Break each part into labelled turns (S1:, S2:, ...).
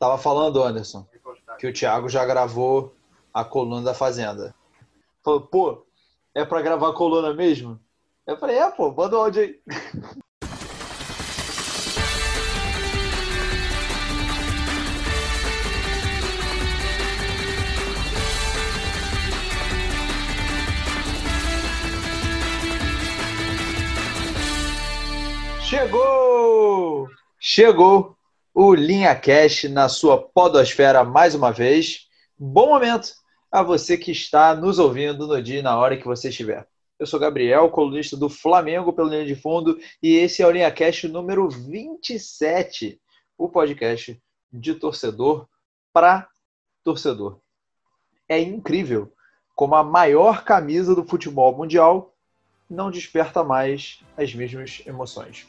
S1: Tava falando, Anderson, que o Thiago já gravou a coluna da Fazenda. Falou, pô, é pra gravar a coluna mesmo? Eu falei, é, pô, manda o áudio aí. Chegou! Chegou o Linha Cash na sua podosfera mais uma vez. Bom momento a você que está nos ouvindo no dia e na hora que você estiver. Eu sou Gabriel, colunista do Flamengo pelo Linha de Fundo, e esse é o Linha Cash número 27, o podcast de torcedor para torcedor. É incrível como a maior camisa do futebol mundial não desperta mais as mesmas emoções.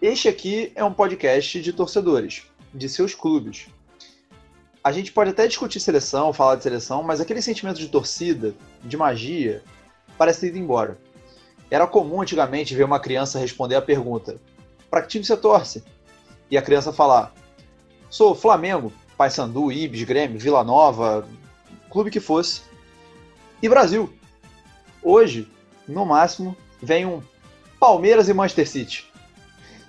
S1: Este aqui é um podcast de torcedores, de seus clubes. A gente pode até discutir seleção, falar de seleção, mas aquele sentimento de torcida, de magia, parece ter ido embora. Era comum antigamente ver uma criança responder a pergunta: para que time você torce? E a criança falar: sou Flamengo, Paysandu, Ibis, Grêmio, Vila Nova, clube que fosse. E Brasil. Hoje, no máximo, vem um Palmeiras e Manchester City.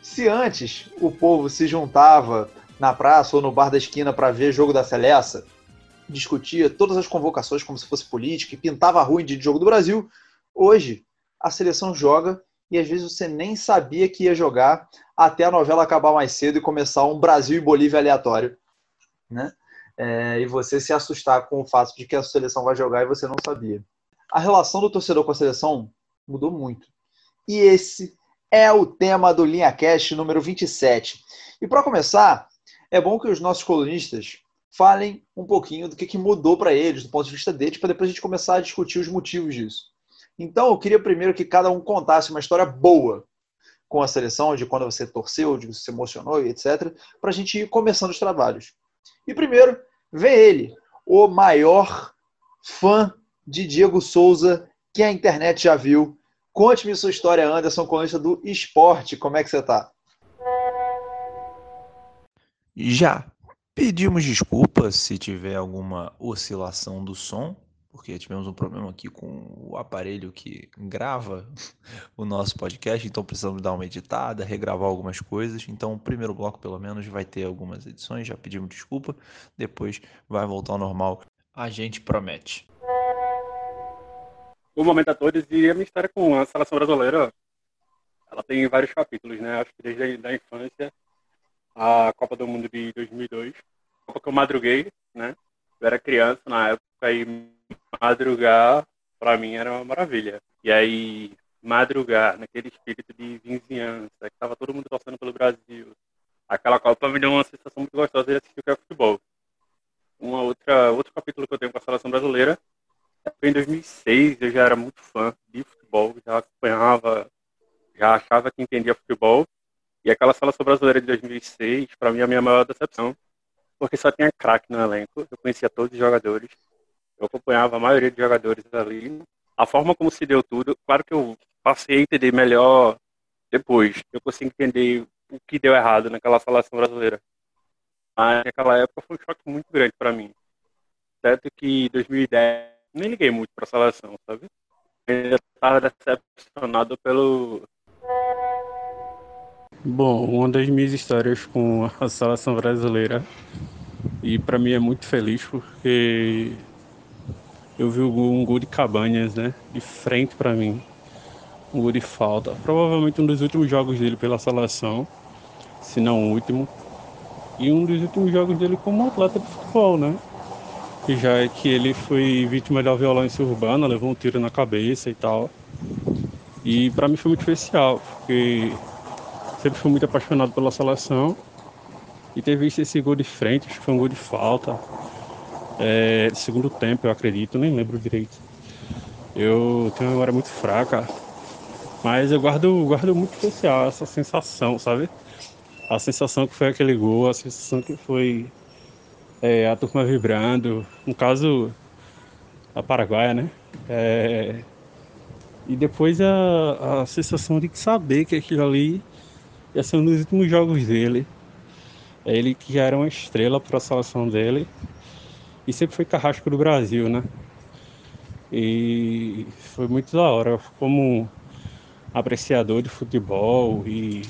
S1: Se antes o povo se juntava na praça ou no bar da esquina para ver jogo da Celeste, discutia todas as convocações como se fosse política e pintava a rua de jogo do Brasil, hoje a seleção joga e às vezes você nem sabia que ia jogar até a novela acabar mais cedo e começar um Brasil e Bolívia aleatório, né? É, e você se assustar com o fato de que a seleção vai jogar e você não sabia. A relação do torcedor com a seleção mudou muito. E esse é o tema do Linha Cast número 27. E para começar, é bom que os nossos colunistas falem um pouquinho do que, que mudou para eles, do ponto de vista deles, para depois a gente começar a discutir os motivos disso. Então, eu queria primeiro que cada um contasse uma história boa com a seleção, de quando você torceu, de que você se emocionou e etc., para a gente ir começando os trabalhos. E primeiro, vem ele, o maior fã de Diego Souza que a internet já viu, Conte-me sua história, Anderson, colunista do esporte. Como é que você está?
S2: Já pedimos desculpas se tiver alguma oscilação do som, porque tivemos um problema aqui com o aparelho que grava o nosso podcast, então precisamos dar uma editada, regravar algumas coisas. Então, o primeiro bloco, pelo menos, vai ter algumas edições. Já pedimos desculpa, depois vai voltar ao normal. A gente promete
S3: o momento a todos e a minha história com a seleção brasileira ela tem vários capítulos né? Acho que desde a infância a Copa do Mundo de 2002 Copa que eu madruguei né? Eu era criança na época e madrugar para mim era uma maravilha. E aí madrugar naquele espírito de vizinhança que estava todo mundo torcendo pelo Brasil aquela Copa me deu uma sensação muito gostosa de assistir o que é futebol. Uma outra outro capítulo que eu tenho com a seleção brasileira em 2006 eu já era muito fã de futebol, já acompanhava, já achava que entendia futebol. E aquela seleção brasileira de 2006, para mim, é a minha maior decepção, porque só tinha craque no elenco. Eu conhecia todos os jogadores, eu acompanhava a maioria dos jogadores ali. A forma como se deu tudo, claro que eu passei a entender melhor depois. Eu consegui entender o que deu errado naquela seleção brasileira. Mas naquela época foi um choque muito grande para mim. Certo que 2010 nem liguei muito pra seleção, sabe? Eu tava decepcionado pelo.
S4: Bom, uma das minhas histórias com a seleção brasileira, e para mim é muito feliz porque eu vi um gol de Cabanhas, né? De frente para mim. Um gol de falta. Provavelmente um dos últimos jogos dele pela seleção, se não o último. E um dos últimos jogos dele como atleta de futebol, né? Já é que ele foi vítima da violência urbana, levou um tiro na cabeça e tal. E para mim foi muito especial, porque sempre fui muito apaixonado pela seleção e ter visto esse gol de frente, acho que foi um gol de falta. É, segundo tempo, eu acredito, nem lembro direito. Eu tenho uma memória muito fraca, mas eu guardo, guardo muito especial essa sensação, sabe? A sensação que foi aquele gol, a sensação que foi é, a turma vibrando, no caso a Paraguaia, né? É, e depois a, a sensação de saber que aquilo ali ia ser um dos últimos jogos dele. Ele que já era uma estrela para a seleção dele e sempre foi carrasco do Brasil, né? E foi muito da hora como apreciador de futebol e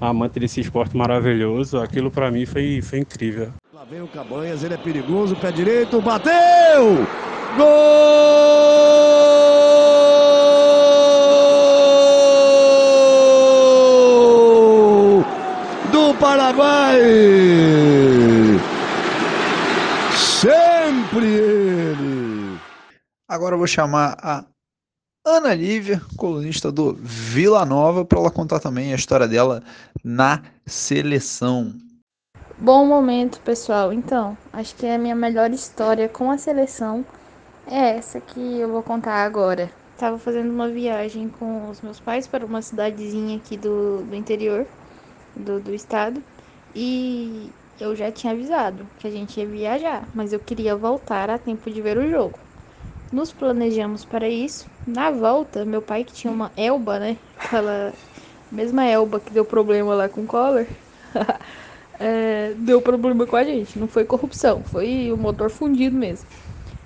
S4: amante desse esporte maravilhoso, aquilo para mim foi, foi incrível.
S5: Lá vem o Cabanhas, ele é perigoso, pé direito, bateu! Gol! Do Paraguai! Sempre ele!
S2: Agora eu vou chamar a Ana Lívia, colunista do Vila Nova, para ela contar também a história dela na seleção.
S6: Bom momento, pessoal. Então, acho que a minha melhor história com a seleção é essa que eu vou contar agora. Tava fazendo uma viagem com os meus pais para uma cidadezinha aqui do, do interior do, do estado e eu já tinha avisado que a gente ia viajar, mas eu queria voltar a tempo de ver o jogo. Nos planejamos para isso. Na volta, meu pai que tinha uma Elba, né? Aquela mesma Elba que deu problema lá com o Collor. é, deu problema com a gente. Não foi corrupção, foi o motor fundido mesmo.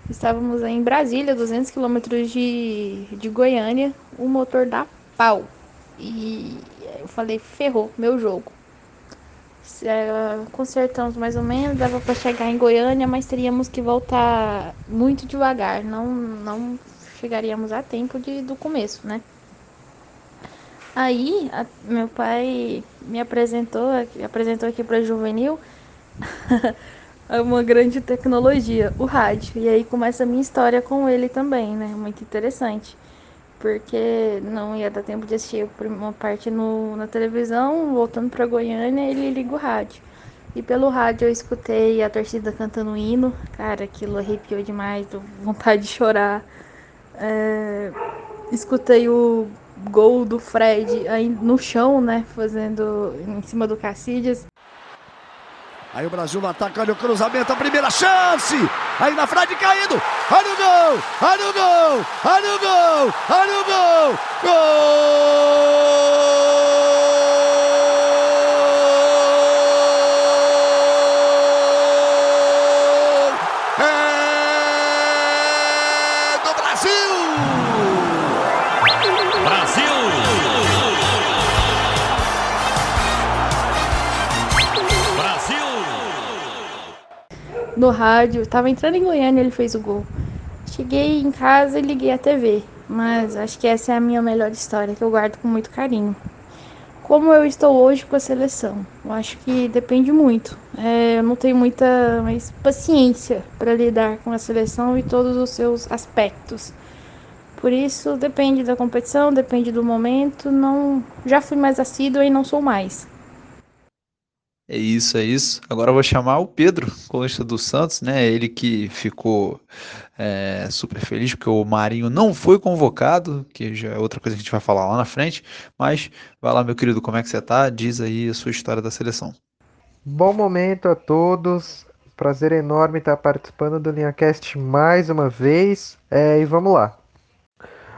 S6: Estávamos em Brasília, 200 quilômetros de, de Goiânia, o motor da pau. E eu falei, ferrou, meu jogo. É, consertamos mais ou menos, dava para chegar em Goiânia, mas teríamos que voltar muito devagar, não, não chegaríamos a tempo de, do começo, né? Aí, a, meu pai me apresentou, apresentou aqui para Juvenil uma grande tecnologia, o rádio. E aí começa a minha história com ele também, né? Muito interessante. Porque não ia dar tempo de assistir uma parte no, na televisão, voltando para Goiânia, ele liga o rádio. E pelo rádio eu escutei a torcida cantando hino. Cara, aquilo arrepiou demais, vontade de chorar. É, escutei o gol do Fred aí no chão, né? Fazendo em cima do Cacídias.
S5: Aí o Brasil no ataque, olha o cruzamento, a primeira chance. Aí na frente caindo. Olha o gol, olha o gol, olha o gol, olha o gol. Gol!
S6: No rádio. Tava entrando em Goiânia, ele fez o gol. Cheguei em casa e liguei a TV. Mas acho que essa é a minha melhor história, que eu guardo com muito carinho. Como eu estou hoje com a seleção? Eu acho que depende muito. É, eu não tenho muita mais paciência para lidar com a seleção e todos os seus aspectos. Por isso, depende da competição, depende do momento. Não, já fui mais assídua e não sou mais.
S2: É isso, é isso. Agora eu vou chamar o Pedro, colunista do Santos, né? Ele que ficou é, super feliz porque o Marinho não foi convocado, que já é outra coisa que a gente vai falar lá na frente. Mas vai lá, meu querido, como é que você tá? Diz aí a sua história da seleção.
S7: Bom momento a todos. Prazer enorme estar participando do LinhaCast mais uma vez. É, e vamos lá.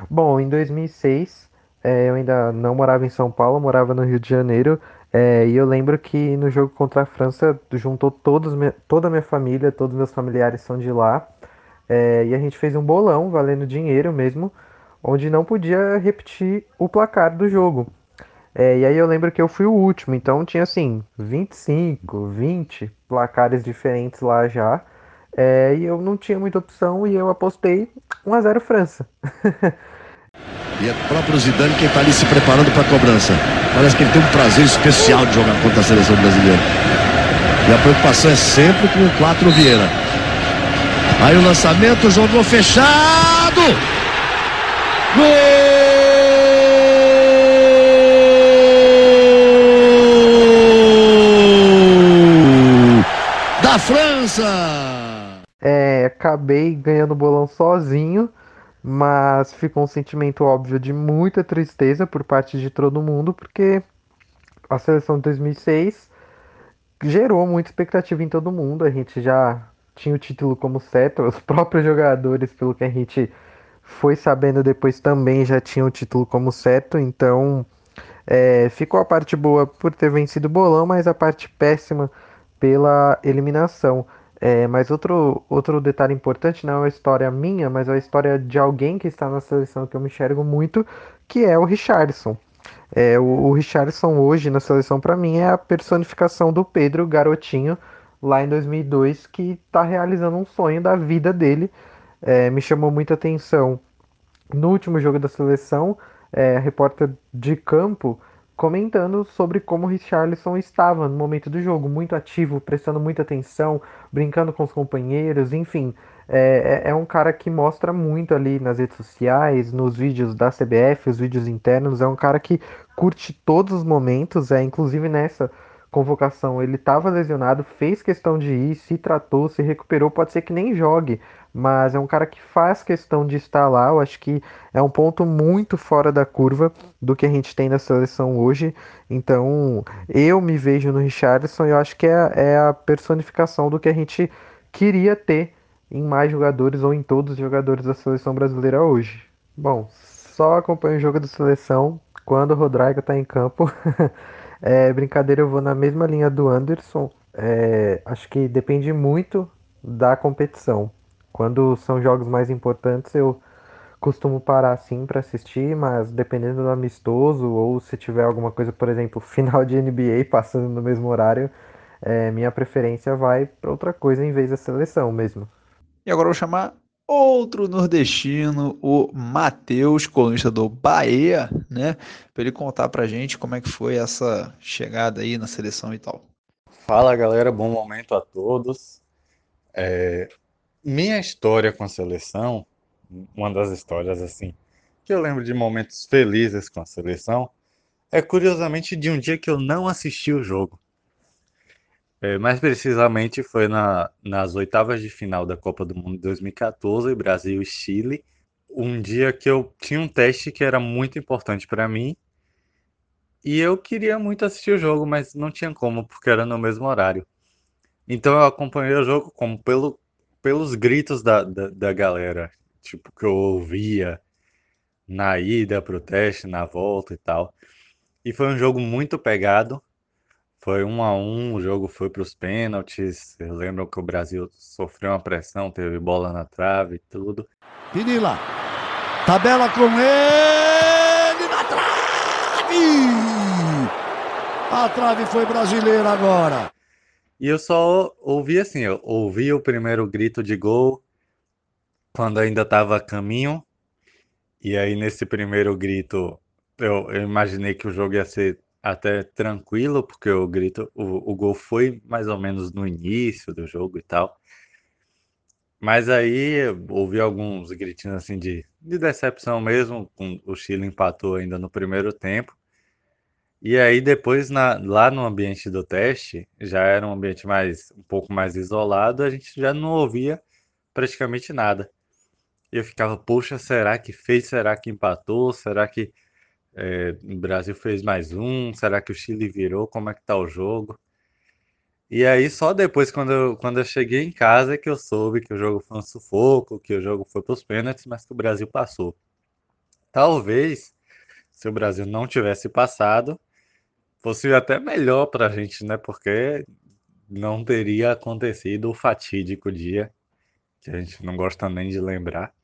S7: Bom, em 2006, é, eu ainda não morava em São Paulo, morava no Rio de Janeiro. É, e eu lembro que no jogo contra a França juntou todos, toda a minha família, todos meus familiares são de lá. É, e a gente fez um bolão valendo dinheiro mesmo, onde não podia repetir o placar do jogo. É, e aí eu lembro que eu fui o último, então tinha assim 25, 20 placares diferentes lá já. É, e eu não tinha muita opção e eu apostei 1 a 0 França.
S5: E é o próprio Zidane quem está ali se preparando para a cobrança. Parece que ele tem um prazer especial de jogar contra a seleção brasileira. E a preocupação é sempre com o 4 Vieira. Aí o lançamento, jogou fechado! Gol! Da França!
S7: É, acabei ganhando o bolão sozinho, mas ficou um sentimento óbvio de muita tristeza por parte de todo mundo, porque a seleção de 2006 gerou muita expectativa em todo mundo. A gente já tinha o título como certo, os próprios jogadores, pelo que a gente foi sabendo depois, também já tinham o título como certo, então É, ficou a parte boa por ter vencido o bolão, mas a parte péssima pela eliminação. É, mas outro, outro detalhe importante, não é uma história minha, mas é a história de alguém que está na seleção que eu me enxergo muito, que é o Richardson. É, o, o Richardson hoje na seleção para mim é a personificação do Pedro Garotinho lá em 2002 que está realizando um sonho da vida dele. É, me chamou muita atenção no último jogo da seleção, é, a repórter de campo comentando sobre como o Richarlison estava no momento do jogo, muito ativo, prestando muita atenção, brincando com os companheiros, enfim. É, é, é um cara que mostra muito ali nas redes sociais, nos vídeos da CBF, os vídeos internos. É um cara que curte todos os momentos, é inclusive nessa convocação ele estava lesionado, fez questão de ir, se tratou, se recuperou. Pode ser que nem jogue, mas é um cara que faz questão de estar lá. Eu acho que é um ponto muito fora da curva do que a gente tem na seleção hoje. Então, eu me vejo no Richardson e eu acho que é, é a personificação do que a gente queria ter em mais jogadores ou em todos os jogadores da seleção brasileira hoje. Bom, só acompanho o jogo da seleção quando o Rodrigo está em campo. é, brincadeira, eu vou na mesma linha do Anderson. É, acho que depende muito da competição. Quando são jogos mais importantes, eu costumo parar sim para assistir, mas dependendo do amistoso ou se tiver alguma coisa, por exemplo, final de NBA passando no mesmo horário, é, minha preferência vai para outra coisa em vez da seleção mesmo.
S2: E agora eu vou chamar outro nordestino, o Matheus, colunista do Bahia, né? Para ele contar pra gente como é que foi essa chegada aí na seleção e tal.
S8: Fala galera, bom momento a todos. É, minha história com a seleção, uma das histórias assim, que eu lembro de momentos felizes com a seleção, é curiosamente de um dia que eu não assisti o jogo. É, mais precisamente foi na, nas oitavas de final da Copa do Mundo 2014, Brasil e Chile. Um dia que eu tinha um teste que era muito importante para mim. E eu queria muito assistir o jogo, mas não tinha como, porque era no mesmo horário. Então eu acompanhei o jogo como pelo pelos gritos da, da, da galera, tipo, que eu ouvia na ida pro teste, na volta e tal. E foi um jogo muito pegado. Foi um a um, o jogo foi para os pênaltis. Eu lembro que o Brasil sofreu uma pressão, teve bola na trave e tudo.
S5: Pinila, tabela com ele na trave! A trave foi brasileira agora.
S8: E eu só ouvi assim, eu ouvi o primeiro grito de gol quando ainda estava a caminho. E aí nesse primeiro grito eu, eu, imaginei que o jogo ia ser até tranquilo, porque o grito, o, o gol foi mais ou menos no início do jogo e tal. Mas aí ouvi alguns gritinhos assim de, de decepção mesmo, com, o Chile empatou ainda no primeiro tempo. E aí depois na, lá no ambiente do teste, já era um ambiente mais um pouco mais isolado, a gente já não ouvia praticamente nada. Eu ficava, poxa, será que fez? Será que empatou? Será que é, o Brasil fez mais um? Será que o Chile virou? Como é que tá o jogo? E aí só depois, quando eu, quando eu cheguei em casa, que eu soube que o jogo foi um sufoco, que o jogo foi para os pênaltis, mas que o Brasil passou. Talvez, se o Brasil não tivesse passado, fosse até melhor para a gente, né? Porque não teria acontecido o fatídico dia, que a gente não gosta nem de lembrar.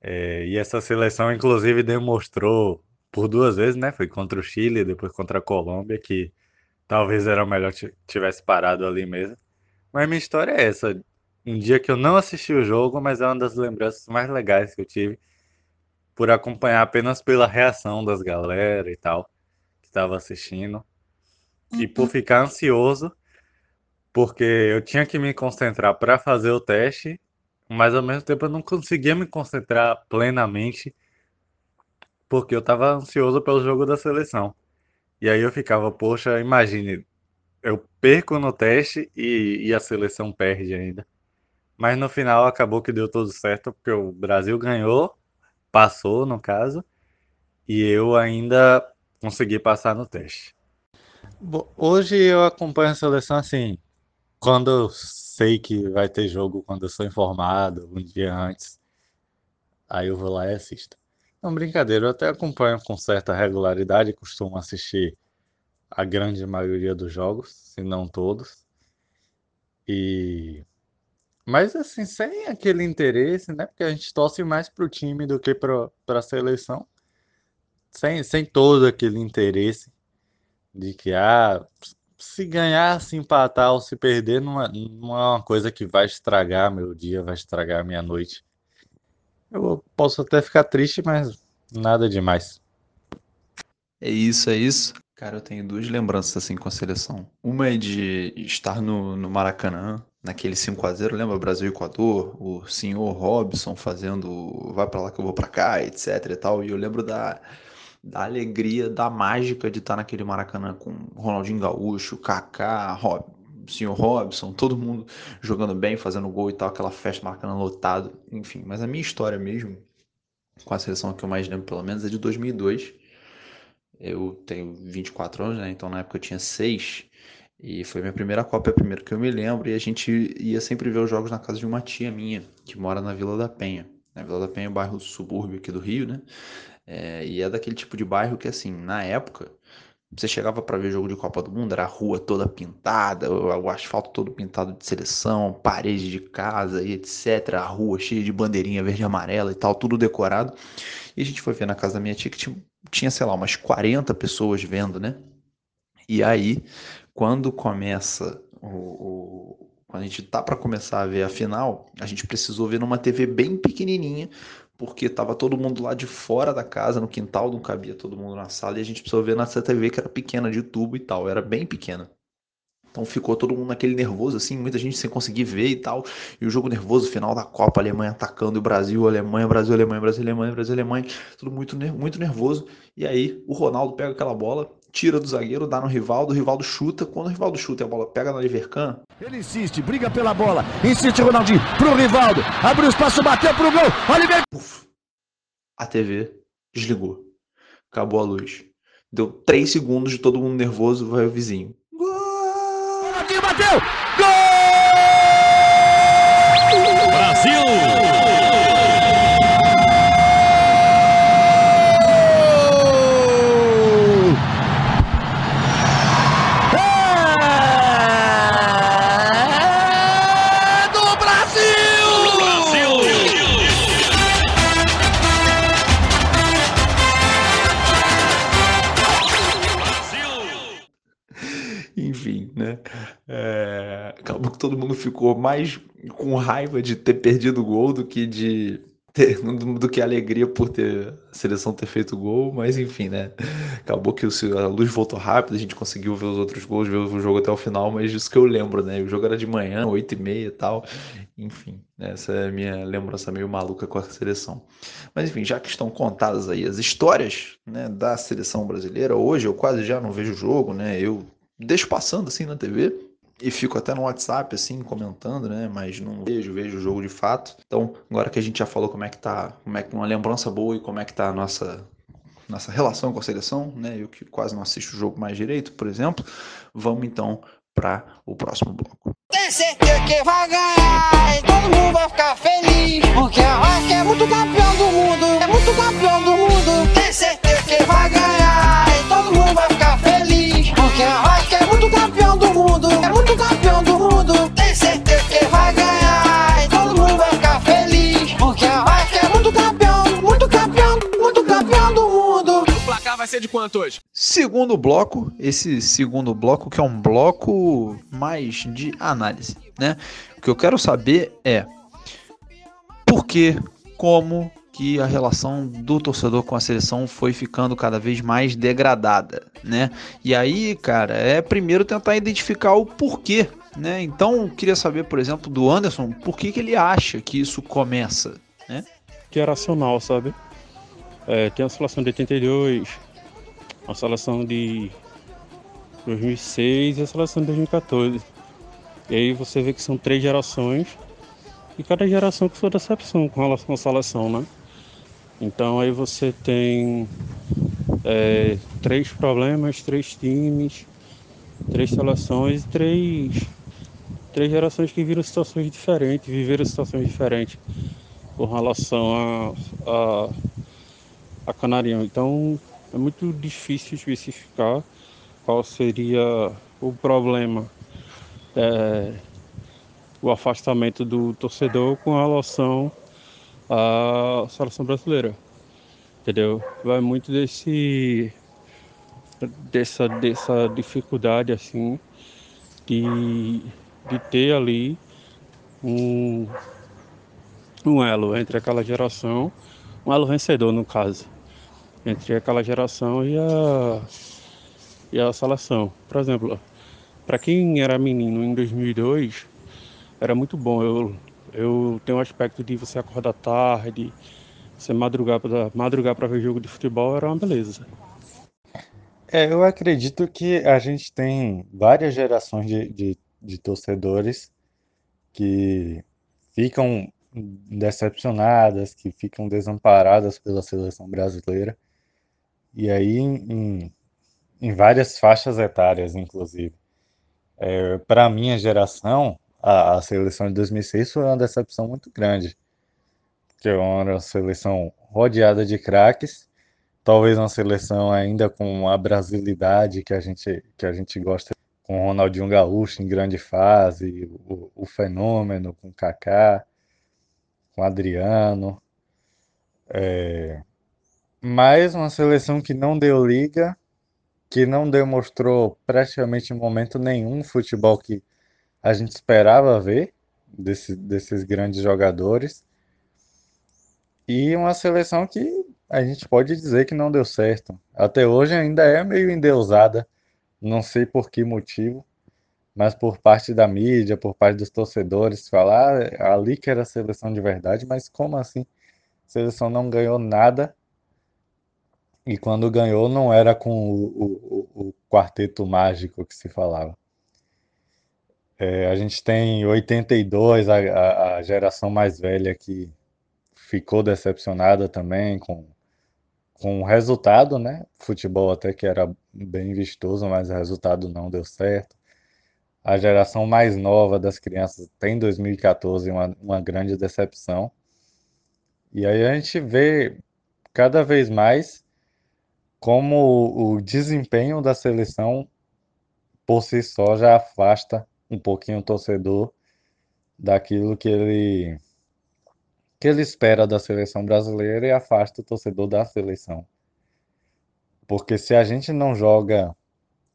S8: É, e essa seleção, inclusive, demonstrou por duas vezes, né? Foi contra o Chile, depois contra a Colômbia, que talvez era melhor tivesse parado ali mesmo. Mas minha história é essa. Um dia que eu não assisti o jogo, mas é uma das lembranças mais legais que eu tive por acompanhar apenas pela reação das galera e tal estava assistindo e por uhum. ficar ansioso, porque eu tinha que me concentrar para fazer o teste, mas ao mesmo tempo eu não conseguia me concentrar plenamente, porque eu estava ansioso pelo jogo da seleção. E aí eu ficava, poxa, imagine, eu perco no teste e, e a seleção perde ainda. Mas no final acabou que deu tudo certo, porque o Brasil ganhou, passou no caso, e eu ainda consegui passar no teste. Hoje eu acompanho a seleção assim, quando sei que vai ter jogo, quando eu sou informado, um dia antes, aí eu vou lá e assisto. Não, brincadeira, eu até acompanho com certa regularidade, costumo assistir a grande maioria dos jogos, se não todos. E mas assim, sem aquele interesse, né? Porque a gente torce mais pro time do que para a seleção. Sem, sem todo aquele interesse de que ah, se ganhar, se empatar ou se perder, não é, não é uma coisa que vai estragar meu dia, vai estragar minha noite. Eu posso até ficar triste, mas nada demais.
S2: É isso, é isso. Cara, eu tenho duas lembranças assim com a seleção. Uma é de estar no, no Maracanã, naquele 5 a 0 lembra Brasil e Equador, o senhor Robson fazendo vai para lá que eu vou para cá, etc e tal. E eu lembro da, da alegria, da mágica de estar naquele Maracanã com Ronaldinho Gaúcho, Kaká, Rob, senhor Robson, todo mundo jogando bem, fazendo gol e tal, aquela festa Maracanã lotado, enfim. Mas a minha história mesmo com a seleção que eu mais lembro pelo menos é de 2002 eu tenho 24 anos, né? Então na época eu tinha 6. E foi minha primeira Copa, é a primeira que eu me lembro. E a gente ia sempre ver os jogos na casa de uma tia minha, que mora na Vila da Penha. Na Vila da Penha é um bairro subúrbio aqui do Rio, né? É, e é daquele tipo de bairro que, assim, na época, você chegava para ver jogo de Copa do Mundo, era a rua toda pintada, o asfalto todo pintado de seleção, parede de casa e etc. A rua cheia de bandeirinha verde e amarela e tal, tudo decorado. E a gente foi ver na casa da minha tia que tinha, sei lá, umas 40 pessoas vendo, né? E aí, quando começa o, o quando a gente tá para começar a ver a final, a gente precisou ver numa TV bem pequenininha, porque tava todo mundo lá de fora da casa, no quintal, não cabia todo mundo na sala, e a gente precisou ver nessa TV que era pequena, de tubo e tal, era bem pequena. Então ficou todo mundo naquele nervoso, assim, muita gente sem conseguir ver e tal. E o jogo nervoso, final da Copa, Alemanha atacando o Brasil, Alemanha, Brasil, Alemanha, Brasil, Alemanha, Brasil, Alemanha, tudo muito, muito nervoso. E aí o Ronaldo pega aquela bola, tira do zagueiro, dá no Rivaldo, o Rivaldo chuta. Quando o Rivaldo chuta e a bola pega na Livercan.
S5: Ele insiste, briga pela bola, insiste Ronaldinho pro Rivaldo, abriu espaço, bateu pro gol, Oliver.
S2: Puf, a TV desligou. Acabou a luz. Deu três segundos de todo mundo nervoso, vai o vizinho.
S5: Ronaldinho bateu! Gol!
S9: Brasil!
S5: É,
S2: acabou que todo mundo ficou mais com raiva de ter perdido o gol do que de ter, do, que alegria por ter a seleção ter feito o gol, mas enfim, né? Acabou que a luz voltou rápido, a gente conseguiu ver os outros gols, ver o jogo até o final, mas isso que eu lembro, né? O jogo era de manhã, 8 e meia e tal. Enfim, essa é a minha lembrança meio maluca com a seleção. Mas enfim, já que estão contadas aí as histórias né, da seleção brasileira, hoje eu quase já não vejo o jogo, né? Eu deixo passando assim na TV e fico até no WhatsApp assim comentando, né, mas não vejo, vejo o jogo de fato. Então, agora que a gente já falou como é que tá, como é que uma lembrança boa e como é que tá a nossa nossa relação com a seleção, né? Eu que quase não assisto o jogo mais direito, por exemplo, vamos então para o próximo bloco.
S10: Tem certeza que vai ganhar e todo mundo vai ficar feliz. Porque a é muito campeão do mundo, é muito campeão do mundo. Tem certeza que vai ganhar campeão do mundo. Tem certeza que vai ganhar e todo mundo vai ficar feliz. Porque a Vasco é muito campeão, muito campeão, muito campeão do mundo.
S11: O placar vai ser de quanto hoje?
S2: Segundo bloco, esse segundo bloco que é um bloco mais de análise, né? O que eu quero saber é por que, como que a relação do torcedor com a seleção foi ficando cada vez mais degradada, né? E aí, cara, é primeiro tentar identificar o porquê, né? Então, queria saber, por exemplo, do Anderson, por que, que ele acha que isso começa, né?
S4: Geracional, sabe? É, tem a seleção de 82, a seleção de 2006 e a seleção de 2014. E aí você vê que são três gerações e cada geração com sua decepção com relação à seleção, né? Então aí você tem é, três problemas, três times, três seleções três, três gerações que viram situações diferentes, viveram situações diferentes com relação a, a a Canarião. Então é muito difícil especificar qual seria o problema, é, o afastamento do torcedor com relação à seleção brasileira. Entendeu? Vai muito desse dessa, dessa dificuldade assim de, de ter ali um, um elo entre aquela geração, um elo vencedor no caso, entre aquela geração e a, e a seleção. Por exemplo, para quem era menino em 2002, era muito bom. Eu, eu tenho um aspecto de você acordar tarde, você madrugar para madrugar para ver jogo de futebol, era uma beleza.
S8: É, eu acredito que a gente tem várias gerações de, de, de torcedores que ficam decepcionadas, que ficam desamparadas pela seleção brasileira. E aí em, em várias faixas etárias, inclusive. É, para a minha geração, a, a, seleção de 2006 foi uma decepção muito grande. Que é uma seleção rodeada de craques talvez uma seleção ainda com a brasilidade que a gente, que a gente gosta, com o Ronaldinho Gaúcho em grande fase, o, o Fenômeno com Kaká, com Adriano. É, mais uma seleção que não deu liga, que não demonstrou praticamente em momento nenhum futebol que a gente esperava ver desse, desses grandes jogadores. E uma seleção que a gente pode dizer que não deu certo. Até hoje ainda é meio endeusada, não sei por que motivo, mas por parte da mídia, por parte dos torcedores, falar ah, ali que era a seleção de verdade, mas como assim? A seleção não ganhou nada e quando ganhou não era com o, o, o quarteto mágico que se falava. É, a gente tem 82, a, a, geração mais velha que ficou decepcionada também com com o resultado, né? Futebol até que era bem vistoso, mas o resultado não deu certo. A geração mais nova das crianças tem 2014 uma, uma grande decepção. E aí a gente vê cada vez mais como o desempenho da seleção por si só já afasta um pouquinho o torcedor daquilo que ele que ele espera da seleção brasileira e afasta o torcedor da seleção. Porque se a gente não joga,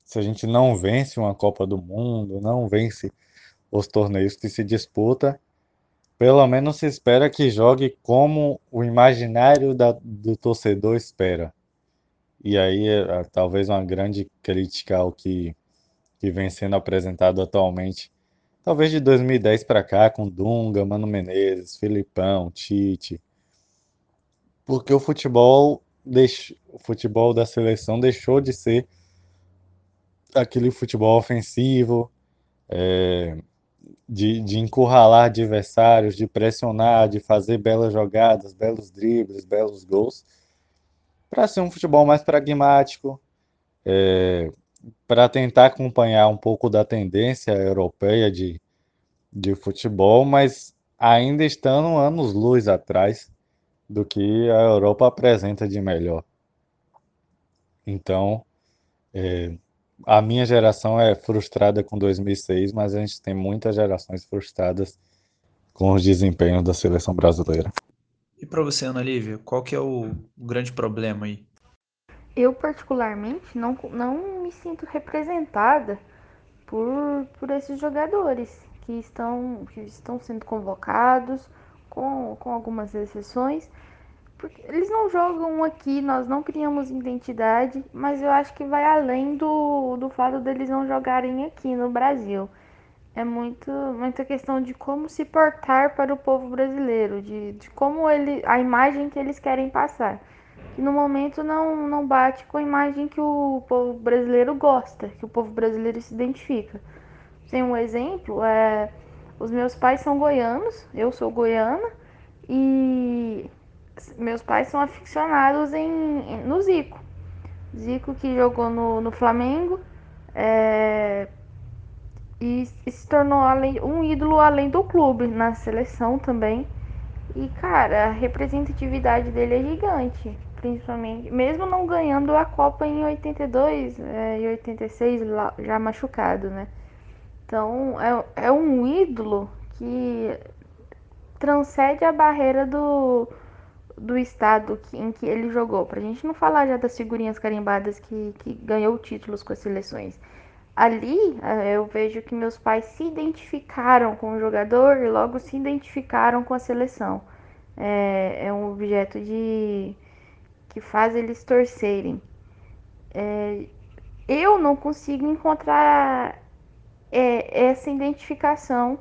S8: se a gente não vence uma Copa do Mundo, não vence os torneios que se disputa, pelo menos se espera que jogue como o imaginário da, do torcedor espera. E aí, é, talvez uma grande crítica ao que, que vem sendo apresentado atualmente Talvez de 2010 para cá, com Dunga, Mano Menezes, Filipão, Tite. Porque o futebol, o futebol da seleção deixou de ser aquele futebol ofensivo, é... de, de encurralar adversários, de pressionar, de fazer belas jogadas, belos dribles, belos gols, para ser um futebol mais pragmático, é para tentar acompanhar um pouco da tendência europeia de, de futebol, mas ainda estando anos-luz atrás do que a Europa apresenta de melhor. Então, é, a minha geração é frustrada com 2006, mas a gente tem muitas gerações frustradas com os desempenhos da seleção brasileira.
S2: E para você, Ana Lívia, qual que é o grande problema aí?
S6: Eu, particularmente, não, não me sinto representada por, por esses jogadores que estão, que estão sendo convocados, com, com algumas exceções. Porque eles não jogam aqui, nós não criamos identidade, mas eu acho que vai além do, do fato deles não jogarem aqui no Brasil. É muito, muita questão de como se portar para o povo brasileiro, de, de como ele, a imagem que eles querem passar que no momento não, não bate com a imagem que o povo brasileiro gosta, que o povo brasileiro se identifica. Tem um exemplo, é, os meus pais são goianos, eu sou goiana, e meus pais são aficionados em, no Zico. Zico que jogou no, no Flamengo é, e, e, se tornou além, um ídolo além do clube, na seleção também. E cara, a representatividade dele é gigante principalmente, mesmo não ganhando a Copa em 82 é, e 86, lá- já machucado, né? Então é, é um ídolo que transcende a barreira do, do estado em que ele jogou. Pra gente não falar já das figurinhas carimbadas que, que ganhou títulos com as seleções. Ali eh, eu vejo que meus pais se identificaram com o jogador e logo se identificaram com a seleção. É, é um objeto de que faz eles torcerem. É, eu não consigo encontrar é, essa identificação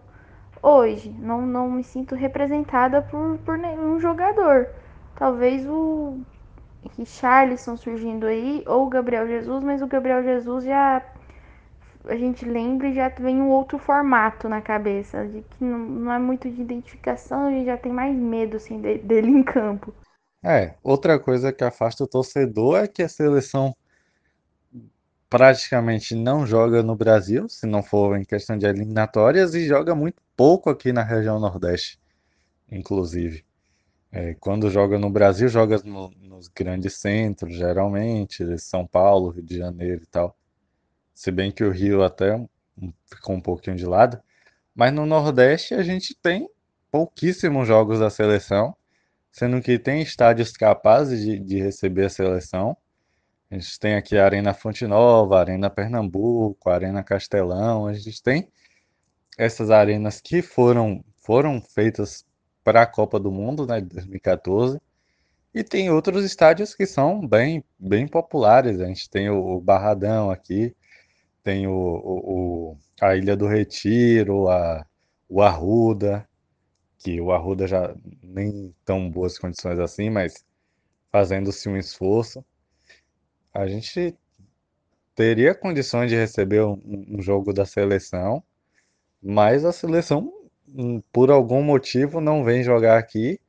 S6: hoje. Não, não me sinto representada por, por nenhum jogador. Talvez o Richarlison surgindo aí, ou o Gabriel Jesus, mas o Gabriel Jesus já a gente lembra e já vem um outro formato na cabeça, de que não, não é muito de identificação, a gente já tem mais medo assim, de- dele em campo.
S8: É, outra coisa que afasta o torcedor é que a seleção praticamente não joga no Brasil, se não for em questão de eliminatórias, e joga muito pouco aqui na região Nordeste, inclusive. É, quando joga no Brasil, joga no- nos grandes centros, geralmente, São Paulo, Rio de Janeiro e tal. Se bem que o Rio até ficou um pouquinho de lado. Mas no Nordeste a gente tem pouquíssimos jogos da seleção, sendo que tem estádios capazes de, de receber a seleção. A gente tem aqui a Arena Fonte Nova, a Arena Pernambuco, a Arena Castelão. A gente tem essas arenas que foram, foram feitas para a Copa do Mundo, né, de 2014. E tem outros estádios que são bem, bem populares. A gente tem o, Barradão aqui, tem o, o- o- a Ilha do Retiro, a, o Arruda, que o Arruda já nem tão boas condições assim, mas fazendo-se um esforço, a gente teria condições de receber um, um jogo da seleção, mas a seleção, hum, por algum motivo, não vem jogar aqui,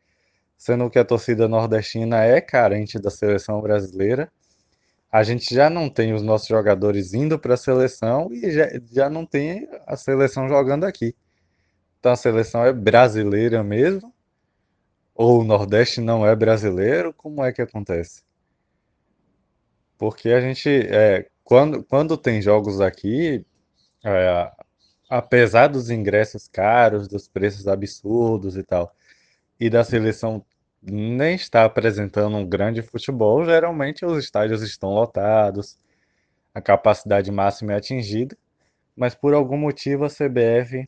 S8: sendo que a torcida nordestina é carente da seleção brasileira. A gente já não tem os nossos jogadores indo para a seleção e já, já não tem a seleção jogando aqui. Então a seleção é brasileira mesmo? Ou o Nordeste não é brasileiro? Como é que acontece? Porque a gente, é, quando, quando tem jogos aqui, é, apesar dos ingressos caros, dos preços absurdos e tal, e da seleção nem estar apresentando um grande futebol, geralmente os estádios estão lotados, a capacidade máxima é atingida, mas por algum motivo a CBF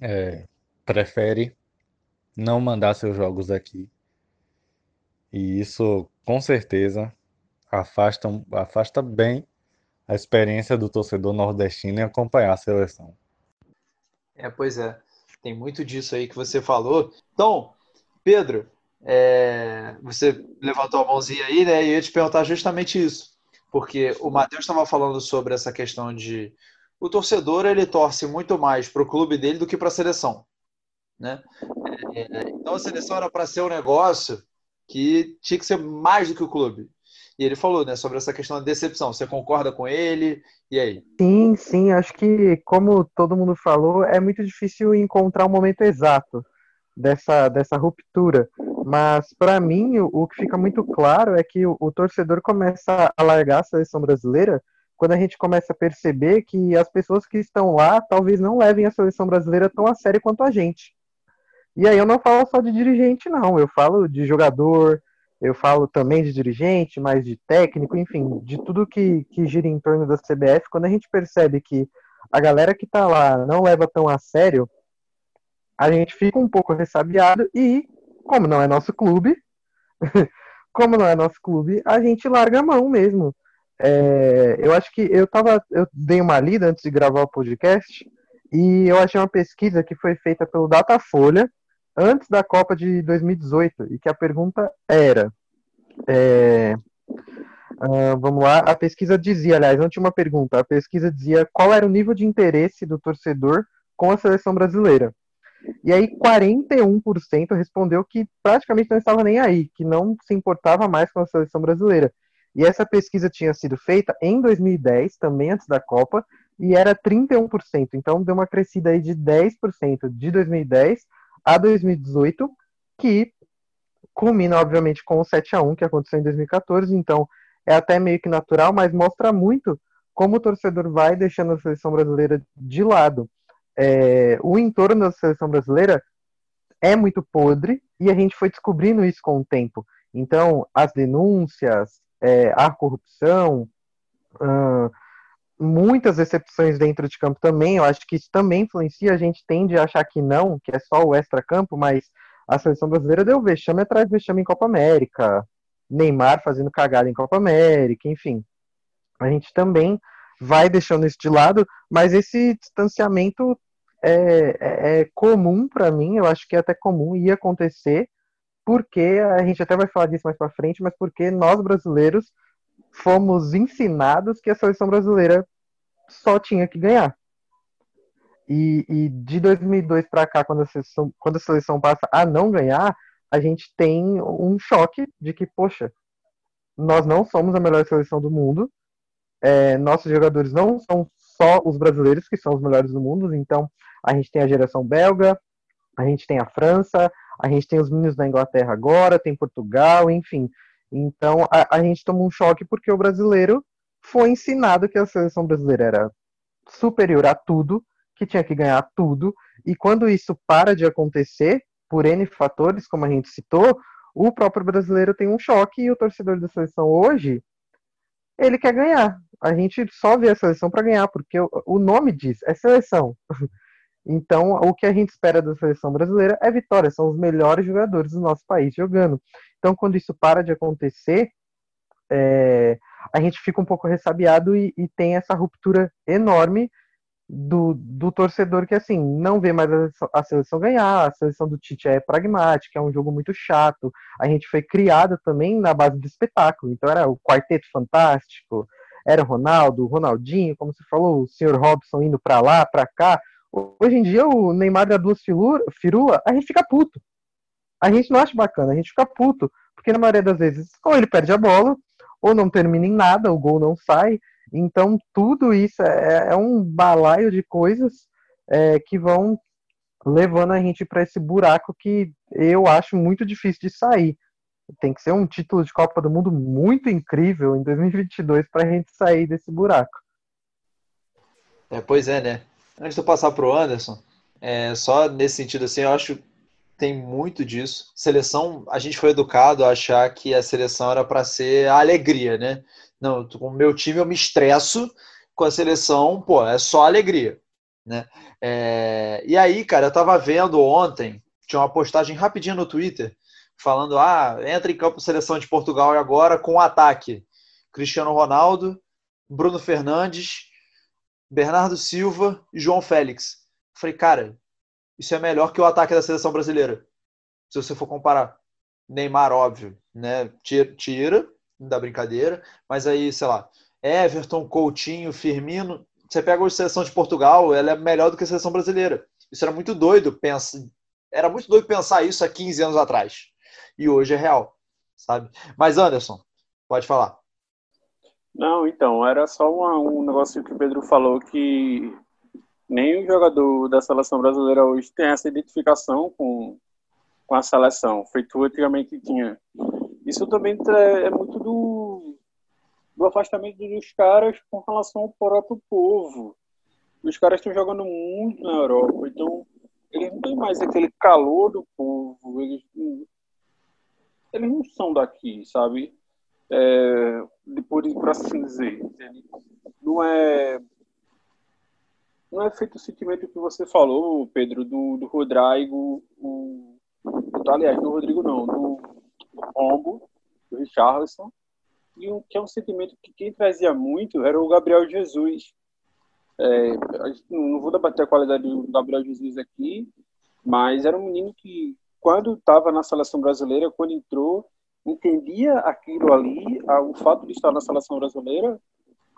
S8: é, prefere não mandar seus jogos aqui. E isso, com certeza, afasta, afasta bem a experiência do torcedor nordestino em acompanhar a seleção.
S1: É, pois é. Tem muito disso aí que você falou. Então, Pedro, é, você levantou a mãozinha aí, né? E eu ia te perguntar justamente isso. Porque o Matheus estava falando sobre essa questão de o torcedor ele torce muito mais para o clube dele do que para a seleção, né? É, então a seleção era para ser um negócio que tinha que ser mais do que o clube. E ele falou, né, sobre essa questão da decepção. Você concorda com ele? E aí?
S7: Sim, sim, acho que, como todo mundo falou, é muito difícil encontrar o momento exato dessa, dessa ruptura. Mas, para mim, o, o que fica muito claro é que o, o torcedor começa a largar a seleção brasileira quando a gente começa a perceber que as pessoas que estão lá talvez não levem a seleção brasileira tão a sério quanto a gente. E aí eu não falo só de dirigente, não. Eu falo de jogador, eu falo também de dirigente, mas de técnico, enfim, de tudo que, que gira em torno da CBF. Quando a gente percebe que a galera que tá lá não leva tão a sério, a gente fica um pouco ressabiado e, como não é nosso clube, como não é nosso clube, a gente larga a mão mesmo. É, eu acho que eu tava, eu dei uma lida antes de gravar o podcast e eu achei uma pesquisa que foi feita pelo Datafolha antes da Copa de 2018 e que a pergunta era, é, ah, vamos lá, a pesquisa dizia, aliás, não tinha uma pergunta, a pesquisa dizia qual era o nível de interesse do torcedor com a seleção brasileira. E aí 41% respondeu que praticamente não estava nem aí, que não se importava mais com a seleção brasileira. E essa pesquisa tinha sido feita em 2010, também antes da Copa, e era 31%. Então deu uma crescida aí de 10% de 2010 a 2018, que culmina, obviamente, com o 7 a 1 que aconteceu em 2014, então é até meio que natural, mas mostra muito como o torcedor vai deixando a seleção brasileira de lado. É, o entorno da seleção brasileira é muito podre e a gente foi descobrindo isso com o tempo. Então, as denúncias, é, a corrupção, muitas exceções dentro de campo também, eu acho que isso também influencia, a gente tende a achar que não, que é só o extra-campo, mas a seleção brasileira deu vexame atrás vexame em Copa América, Neymar fazendo cagada em Copa América, enfim. A gente também vai deixando isso de lado, mas esse distanciamento é, é, é comum para mim, eu acho que é até comum ia acontecer, porque a gente até vai falar disso mais para frente, mas porque nós brasileiros fomos ensinados que a seleção brasileira só tinha que ganhar. E, e de 2002 para cá, quando a, seleção, quando a seleção passa a não ganhar, a gente tem um choque de que, poxa, nós não somos a melhor seleção do mundo, é, nossos jogadores não são só os brasileiros que são os melhores do mundo, então a gente tem a geração belga, a gente tem a França, a gente tem os meninos da Inglaterra agora, tem Portugal, enfim. Então a, a gente toma um choque porque o brasileiro foi ensinado que a seleção brasileira era superior a tudo, que tinha que ganhar tudo, e quando isso para de acontecer, por N fatores, como a gente citou, o próprio brasileiro tem um choque e o torcedor da seleção hoje, ele quer ganhar. A gente só vê a seleção para ganhar, porque o nome diz, é seleção. Então, o que a gente espera da seleção brasileira é vitória, são os melhores jogadores do nosso país jogando. Então, quando isso para de acontecer, é, a gente fica um pouco ressabiado e, e tem essa ruptura enorme do, do, torcedor que, assim, não vê mais a, seleção ganhar, a seleção do Tite é pragmática, é um jogo muito chato. A gente foi criado também na base do espetáculo, então era o quarteto fantástico, era o Ronaldo, o Ronaldinho, como você falou, o senhor Robson indo para lá, para cá. Hoje em dia, o Neymar dá duas firula, a gente fica puto. A gente não acha bacana, a gente fica puto, porque na maioria das vezes, ou ele perde a bola, ou não termina em nada, o gol não sai. Então, tudo isso é, é um balaio de coisas é, que vão levando a gente para esse buraco que eu acho muito difícil de sair. Tem que ser um título de Copa do Mundo muito incrível em 2022 para a gente sair desse buraco.
S1: É, pois é, né? Antes de eu passar para o Anderson, é, só nesse sentido assim, eu acho que tem muito disso. Seleção, a gente foi educado a achar que a seleção era para ser a alegria, né? Não, com o meu time eu me estresso, com a seleção, pô, é só alegria, né? É, e aí, cara, eu tava vendo ontem, tinha uma postagem rapidinha no Twitter, falando, ah, entra em campo seleção de Portugal agora com ataque. Cristiano Ronaldo, Bruno Fernandes, Bernardo Silva e João Félix. Falei, cara, isso é melhor que o ataque da seleção brasileira. Se você for comparar. Neymar, óbvio, né? Tira, tira da brincadeira, mas aí, sei lá, Everton, Coutinho, Firmino, você pega a seleção de Portugal, ela é melhor do que a seleção brasileira. Isso era muito doido, pensa, era muito doido pensar isso há 15 anos atrás. E hoje é real, sabe? Mas Anderson, pode falar.
S3: Não, então, era só uma, um negócio que o Pedro falou que o jogador da seleção brasileira hoje tem essa identificação com, com a seleção, feito antigamente tinha. Isso também é muito do, do afastamento dos caras com relação ao próprio povo. Os caras estão jogando muito na Europa, então eles não têm mais aquele calor do povo, eles, eles não são daqui, sabe? É, por, por assim dizer. Não é não é feito o sentimento que você falou, Pedro, do, do Rodrigo, o, aliás, do Rodrigo não, do, do Rombo, do Richarlison, e o que é um sentimento que quem trazia muito era o Gabriel Jesus. É, não vou debater a qualidade do Gabriel Jesus aqui, mas era um menino que, quando estava na seleção brasileira, quando entrou, entendia aquilo ali, o fato de estar na seleção brasileira,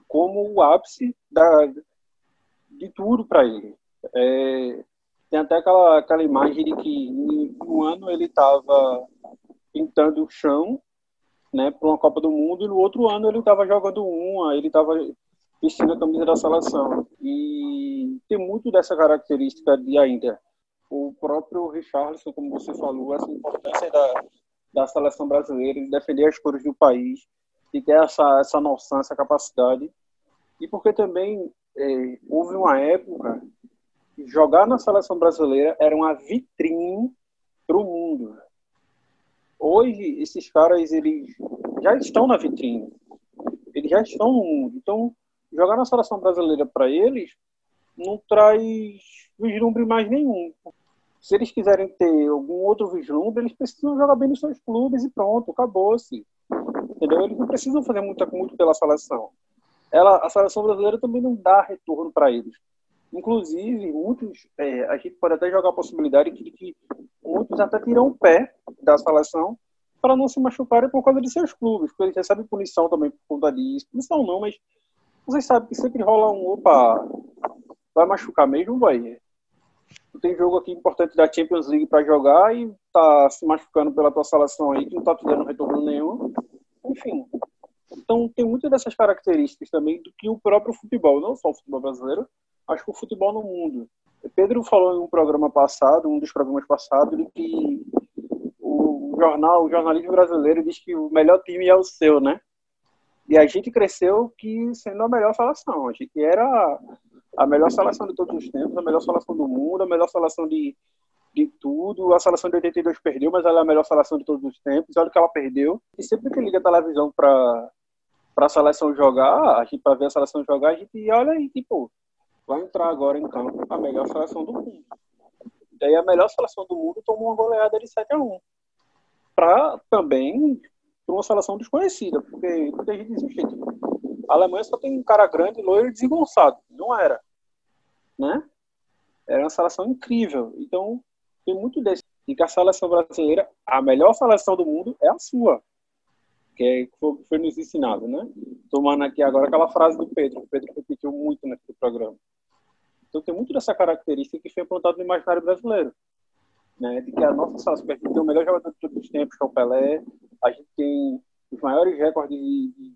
S3: como o ápice da, de tudo para ele. É, tem até aquela, aquela imagem de que em um ano ele estava pintando o chão né, para uma Copa do Mundo e no outro ano ele estava jogando uma, ele estava vestindo a camisa da seleção. E tem muito dessa característica de ainda. O próprio Richarlison, como você falou, essa importância da, da seleção brasileira, de defender as cores do país, de ter essa, essa noção, essa capacidade. E porque também é, houve uma época que jogar na seleção brasileira era uma vitrine para o mundo. Hoje, esses caras eles já estão na vitrine, eles já estão no mundo. Então, jogar na seleção brasileira para eles não traz vislumbre mais nenhum. Se eles quiserem ter algum outro vislumbre, eles precisam jogar bem nos seus clubes e pronto, acabou-se. Entendeu? Eles não precisam fazer muita, muito pela seleção. Ela, a seleção brasileira também não dá retorno para eles. Inclusive, muitos, é, a gente pode até jogar a possibilidade de que muitos até tiram o pé da seleção para não se machucarem por causa de seus clubes, porque eles recebem punição também por conta disso. Punição não, mas vocês sabem que sempre rola um, opa, vai machucar mesmo, vai. Tem jogo aqui importante da Champions League para jogar e tá se machucando pela tua seleção aí, que não tá te dando retorno nenhum. Enfim. Então tem muitas dessas características também do que o próprio futebol, não só o futebol brasileiro, acho que o futebol no mundo. Pedro falou em um programa passado, um dos programas passados, de que o jornal, o jornalismo brasileiro diz que o melhor time é o seu, né? E a gente cresceu que sendo a melhor seleção. A gente era a melhor seleção de todos os tempos, a melhor seleção do mundo, a melhor seleção de, de tudo. A seleção de 82 perdeu, mas ela é a melhor seleção de todos os tempos. Olha o que ela perdeu. E sempre que liga a televisão para para a seleção jogar, a gente para ver a seleção jogar, a gente olha aí, tipo, vai entrar agora em campo a melhor seleção do mundo. E aí a melhor seleção do mundo tomou uma goleada de 7 a 1 para também para uma seleção desconhecida, porque muita gente diz, gente, a Alemanha só tem um cara grande, loiro e desengonçado. Não era, né? Era uma seleção incrível. Então, tem muito desse. E que a seleção brasileira, a melhor seleção do mundo é a sua, que é, foi, nos ensinado, né? Tomando aqui agora aquela frase do Pedro, o Pedro repetiu muito nesse programa. Então, tem muito dessa característica que foi implantado no imaginário brasileiro né, de que a nossa seleção, tem o melhor jogador de todos os tempos, que é o Pelé, a gente tem os maiores recordes de,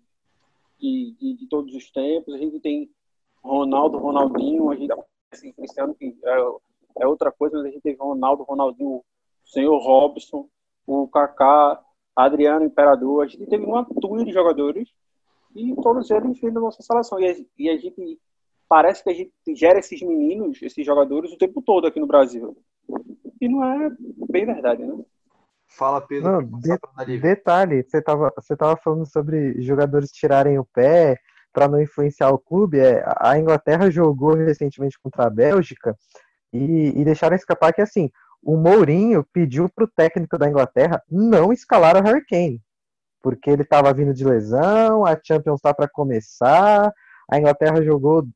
S3: de, de, de todos os tempos, a gente tem Ronaldo, Ronaldinho, a gente assim, Cristiano, que é, é, outra coisa, mas a gente tem Ronaldo, Ronaldinho, o senhor Robson, o Kaká, Adriano Imperador, a gente teve uma turma de jogadores e todos eles vêm da nossa seleção. E a, e a gente parece que a gente gera esses meninos, esses jogadores, o tempo todo aqui no Brasil. E não é bem verdade, né?
S1: Fala, Pedro.
S7: Não, de, detalhe, você estava você tava falando sobre jogadores tirarem o pé para não influenciar o clube. É, a Inglaterra jogou recentemente contra a Bélgica e, e deixaram escapar que, assim, o Mourinho pediu para o técnico da Inglaterra não escalar o Harry Kane, porque ele estava vindo de lesão, a Champions está para começar, a Inglaterra jogou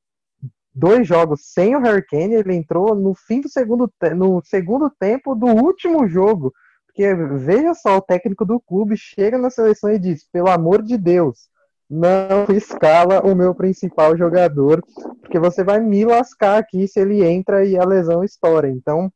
S7: dois jogos sem o Harry Kane, ele entrou no fim do segundo, no segundo tempo do último jogo. Porque veja só, o técnico do clube chega na seleção e diz: pelo amor de Deus, não escala o meu principal jogador, porque você vai me lascar aqui se ele entra e a lesão estoura. Então,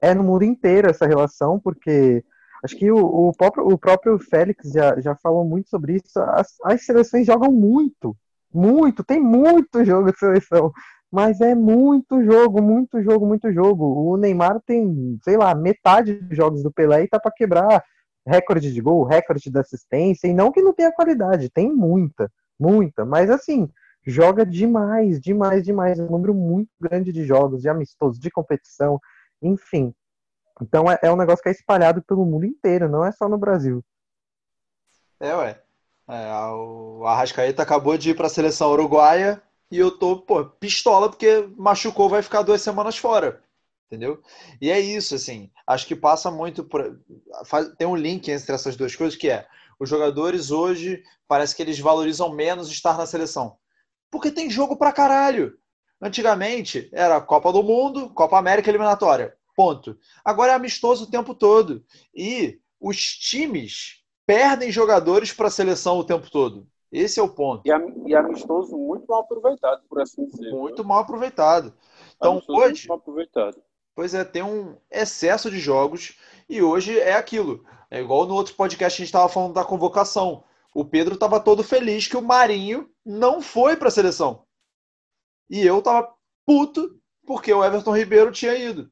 S7: é no mundo inteiro essa relação, porque acho que o, o, próprio, o próprio Félix já, já falou muito sobre isso. As, as seleções jogam muito, muito, tem muito jogo de seleção. Mas é muito jogo, muito jogo, muito jogo. O Neymar tem, sei lá, metade dos jogos do Pelé e tá para quebrar recorde de gol, recorde de assistência. E não que não tenha qualidade, tem muita, muita. Mas assim, joga demais, demais, demais. Um número muito grande de jogos, de amistosos, de competição, enfim. Então é, é um negócio que é espalhado pelo mundo inteiro, não é só no Brasil.
S1: É, ué. É, o Arrascaeta acabou de ir para a seleção uruguaia e eu tô, pô, pistola porque machucou, vai ficar duas semanas fora. Entendeu? E é isso, assim. Acho que passa muito por. Tem um link entre essas duas coisas que é: os jogadores hoje parece que eles valorizam menos estar na seleção. Porque tem jogo pra caralho. Antigamente era Copa do Mundo, Copa América eliminatória. Ponto. Agora é amistoso o tempo todo. E os times perdem jogadores para a seleção o tempo todo. Esse é o ponto.
S3: E, amistoso muito mal aproveitado, por assim dizer.
S1: Muito mal aproveitado. Então
S3: amistoso
S1: hoje.
S3: Muito mal aproveitado.
S1: Pois é, tem um excesso de jogos e hoje é aquilo. É igual no outro podcast que a gente estava falando da convocação. O Pedro estava todo feliz que o Marinho não foi para a seleção. E eu estava puto porque o Everton Ribeiro tinha ido.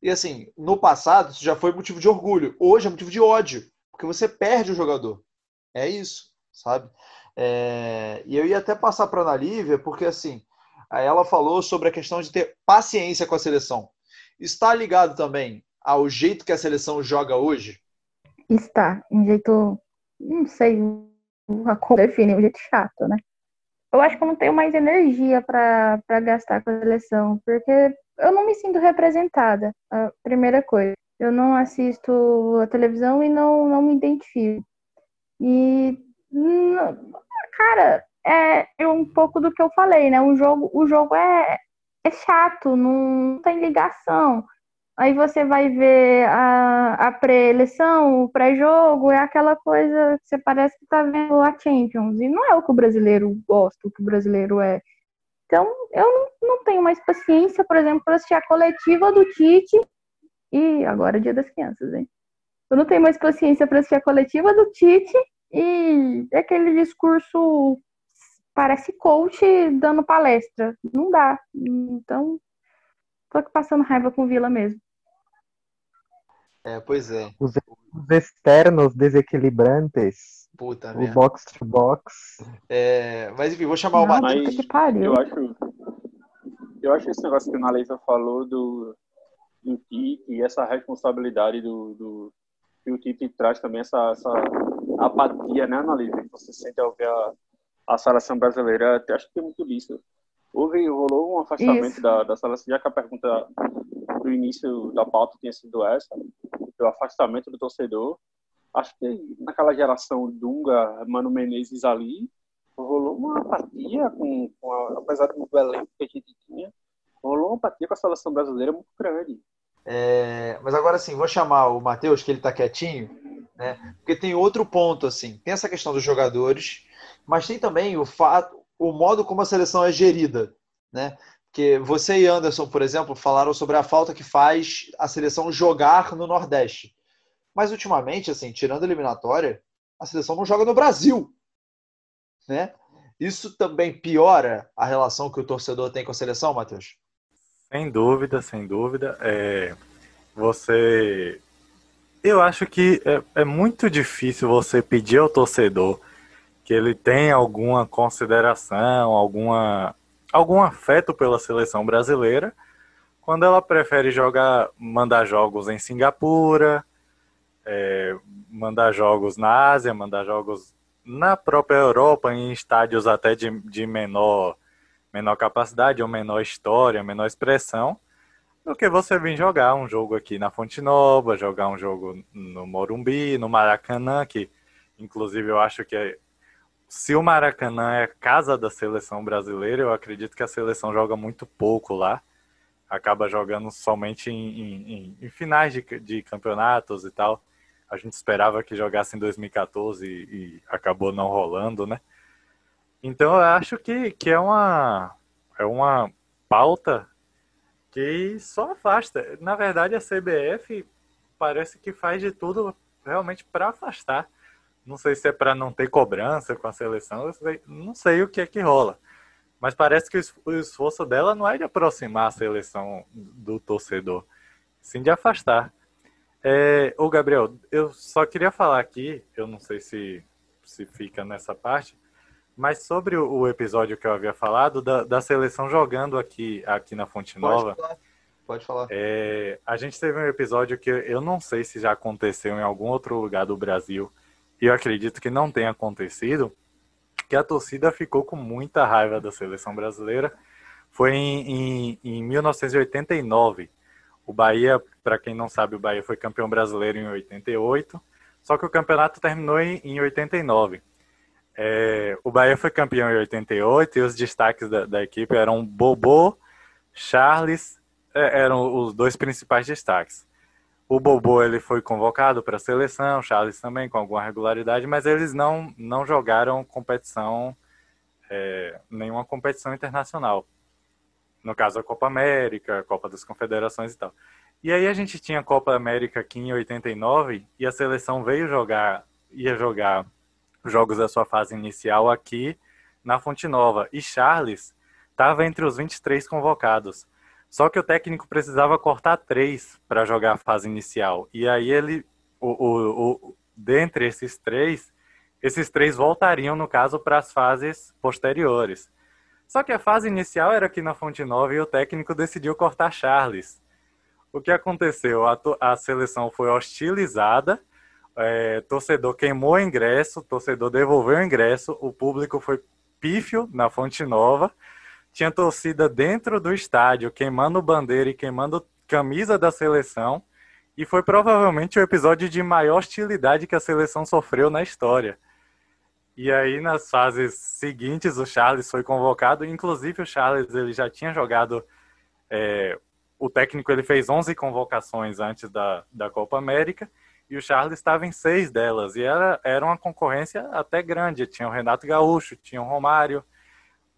S1: E assim, no passado isso já foi motivo de orgulho, hoje é motivo de ódio, porque você perde o jogador. É isso, sabe? É, e eu ia até passar para a Ana Lívia, porque assim, ela falou sobre a questão de ter paciência com a seleção. Está ligado também ao jeito que a seleção joga hoje?
S6: Está, um jeito, não sei como definir, um jeito chato, né? Eu acho que eu não tenho mais energia para gastar com a seleção, porque eu não me sinto representada, a primeira coisa. Eu não assisto a televisão e não, não me identifico. E, cara, é um pouco do que eu falei, né? O jogo, o jogo é, é chato, não tem ligação. Aí você vai ver a, a pré-eleição, o pré-jogo, é aquela coisa que você parece que tá vendo a Champions. E não é o que o brasileiro gosta, o que o brasileiro é. Então, eu não, não tenho mais paciência, por exemplo, para assistir a coletiva do Tite. E agora é dia das crianças, hein? Eu não tenho mais paciência para assistir a coletiva do Tite e aquele discurso parece coach dando palestra. Não dá. Então, tô aqui passando raiva com o Vila mesmo.
S1: É, pois é.
S7: Os, os externos desequilibrantes.
S1: Puta
S7: o
S1: merda.
S7: box to box.
S1: É, mas enfim, vou chamar o Matheus.
S3: Mas
S6: que pariu.
S3: eu acho, eu acho esse negócio que a Analisa falou do, do Tite e essa responsabilidade do, do que o Tite traz também essa, essa apatia, né, Analisa? Que você sente ao ver a, a seleção brasileira. Eu acho que tem muito disso. Houve, rolou um afastamento
S6: Isso.
S3: da, da seleção, já que a pergunta do início da pauta tinha sido essa, do afastamento do torcedor. Acho que naquela geração Dunga, Mano Menezes ali, rolou uma apatia, com, com a- apesar do elenco que a gente tinha, rolou uma apatia com a seleção brasileira muito grande.
S1: É, mas agora sim, vou chamar o Matheus, que ele tá quietinho, né? Porque tem outro ponto, assim. Tem essa questão dos jogadores, mas tem também o fato, o modo como a seleção é gerida, né? Porque você e Anderson, por exemplo, falaram sobre a falta que faz a seleção jogar no Nordeste. Mas ultimamente, assim, tirando a eliminatória, a seleção não joga no Brasil, né? Isso também piora a relação que o torcedor tem com a seleção, Matheus?
S8: Sem dúvida, sem dúvida. É, você. Eu acho que é, é muito difícil você pedir ao torcedor que ele tenha alguma consideração, alguma, algum afeto pela seleção brasileira, quando ela prefere jogar, mandar jogos em Singapura, é, mandar jogos na Ásia, mandar jogos na própria Europa, em estádios até de, de menor menor capacidade ou menor história, menor expressão, do que você vir jogar um jogo aqui na Fonte Nova, jogar um jogo no Morumbi, no Maracanã, que inclusive eu acho que é- se o Maracanã é casa da seleção brasileira, eu acredito que a seleção joga muito pouco lá, acaba jogando somente em, em- em- em finais de, de campeonatos e tal. A gente esperava que jogasse em 2014 e, e acabou não rolando, né? Então eu acho que, que é uma é uma pauta que só afasta. Na verdade, a CBF parece que faz de tudo realmente para afastar. Não sei se é para não ter cobrança com a seleção, eu sei- não sei o que é que rola. Mas parece que o es- o esforço dela não é de aproximar a seleção do torcedor, sim de afastar. É, ô Gabriel, eu só queria falar aqui, eu não sei se, se fica nessa parte, mas sobre o, o episódio que eu havia falado, da, da seleção jogando aqui, aqui na Fonte Nova,
S1: Pode falar. Pode falar.
S8: é, a gente teve um episódio que eu não sei se já aconteceu em algum outro lugar do Brasil, e eu acredito que não tenha acontecido, que a torcida ficou com muita raiva da seleção brasileira. Foi em, em, em 1989. O Bahia, para quem não sabe, o Bahia foi campeão brasileiro em 88, só que o campeonato terminou em, em 89. É, o Bahia foi campeão em 88 e os destaques da, da equipe eram Bobô, Charles, é, eram os dois principais destaques. O Bobô ele foi convocado para a seleção, Charles também com alguma regularidade, mas eles não, não jogaram competição, é, nenhuma competição internacional. No caso, a Copa América, a Copa das Confederações e tal. E aí a gente tinha a Copa América aqui em 89 e a seleção veio jogar, ia jogar jogos da sua fase inicial aqui na Fonte Nova. E Charles estava entre os 23 convocados. Só que o técnico precisava cortar três para jogar a fase inicial. E aí ele, o, o, o, dentre esses três, esses três voltariam, no caso, para as fases posteriores. Só que a fase inicial era aqui na Fonte Nova e o técnico decidiu cortar Charles. O que aconteceu? A, a seleção foi hostilizada, é, torcedor queimou o ingresso, torcedor devolveu o ingresso, o público foi pífio na Fonte Nova, tinha torcida dentro do estádio queimando bandeira e queimando camisa da seleção, e foi provavelmente o episódio de maior hostilidade que a seleção sofreu na história. E aí, nas fases seguintes, o Charles foi convocado. Inclusive, o Charles ele já tinha jogado. É, o técnico ele fez 11 convocações antes da, da Copa América. E o Charles estava em seis delas. E era, era uma concorrência até grande. Tinha o Renato Gaúcho, tinha o Romário.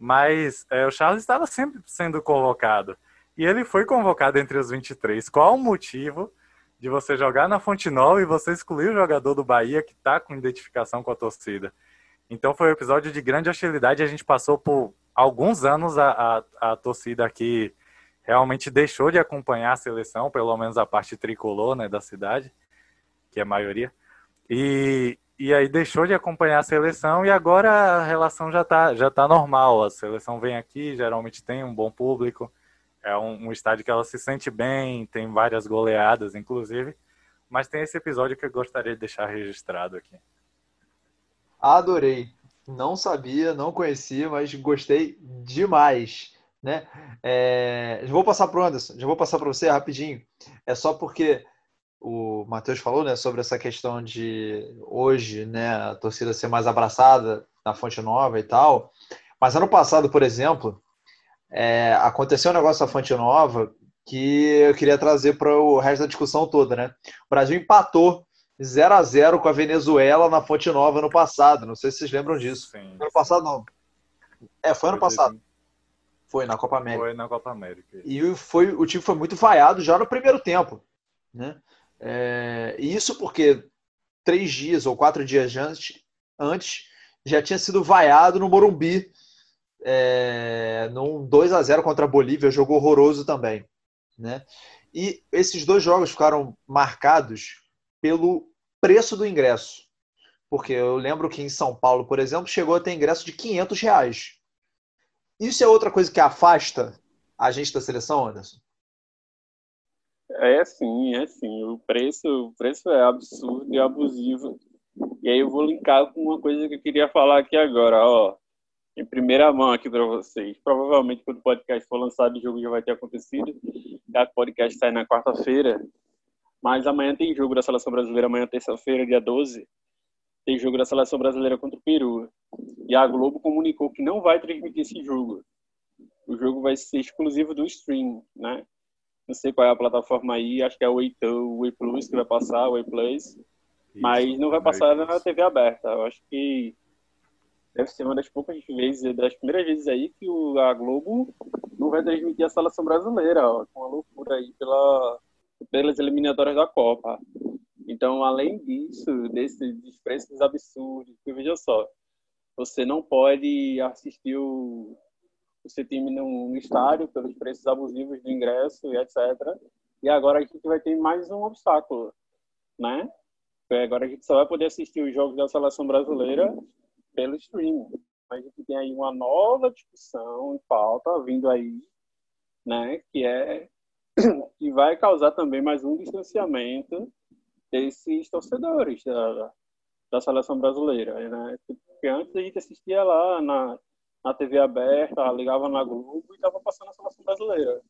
S8: Mas é, o Charles estava sempre sendo convocado. E ele foi convocado entre os 23. Qual o motivo de você jogar na Fonte Nova e você excluir o jogador do Bahia que está com identificação com a torcida? Então foi um episódio de grande hostilidade. A gente passou por alguns anos a, a, a torcida aqui realmente deixou de acompanhar a seleção, pelo menos a parte tricolor né, da cidade, que é a maioria. E, e aí deixou de acompanhar a seleção e agora a relação já está já tá normal. A seleção vem aqui, geralmente tem um bom público, é um, um estádio que ela se sente bem, tem várias goleadas, inclusive. Mas tem esse episódio que eu gostaria de deixar registrado aqui.
S1: Adorei. Não sabia, não conhecia, mas gostei demais. Né? É, já vou passar para o Anderson, já vou passar para você rapidinho. É só porque o Matheus falou né, sobre essa questão de hoje né, a torcida ser mais abraçada na Fonte Nova e tal. Mas ano passado, por exemplo, é, aconteceu um negócio na Fonte Nova que eu queria trazer para o resto da discussão toda. Né? O Brasil empatou 0 a 0 com a Venezuela na Fonte Nova no passado. Não sei se vocês lembram disso. Sim. Ano passado não. É, foi ano passado. Foi na Copa América.
S8: Foi na Copa América.
S1: E foi, o time foi muito vaiado já no primeiro tempo. Né? É, e isso porque três dias ou quatro dias antes, antes já tinha sido vaiado no Morumbi, é, num 2 a 0 contra a Bolívia, jogo horroroso também. Né? E esses dois jogos ficaram marcados pelo preço do ingresso. Porque eu lembro que em São Paulo, por exemplo, chegou a ter ingresso de 500 reais. Isso é outra coisa que afasta a gente da seleção, Anderson?
S3: É sim, é sim. O preço, o preço é absurdo e abusivo. E aí eu vou linkar com uma coisa que eu queria falar aqui agora, ó. Em primeira mão aqui para vocês. Provavelmente quando o podcast for lançado, o jogo já vai ter acontecido. O podcast sai na quarta-feira. Mas amanhã tem jogo da Seleção Brasileira, amanhã terça-feira, dia 12. Tem jogo da Seleção Brasileira contra o Peru. E a Globo comunicou que não vai transmitir esse jogo. O jogo vai ser exclusivo do stream, né? Não sei qual é a plataforma aí, acho que é o Way, o Way Plus que vai passar, o Way Plus. Mas não vai passar na TV aberta. Eu acho que deve ser uma das poucas vezes, das primeiras vezes aí que o, a Globo não vai transmitir a seleção brasileira, ó, com a loucura aí pela, pelas eliminatórias da Copa. Então, além disso, desses preços absurdos, que veja só, você não pode assistir o, o seu time no estádio pelos preços abusivos do ingresso e etc. E agora a gente vai ter mais um obstáculo, né? Agora a gente só vai poder assistir os jogos da seleção brasileira pelo streaming. A gente tem aí uma nova discussão em pauta vindo aí, né? Que é que vai causar também mais um distanciamento desses torcedores da, da seleção brasileira, né? Porque antes a gente assistia lá na, na TV aberta, ligava na Globo e estava passando a seleção brasileira.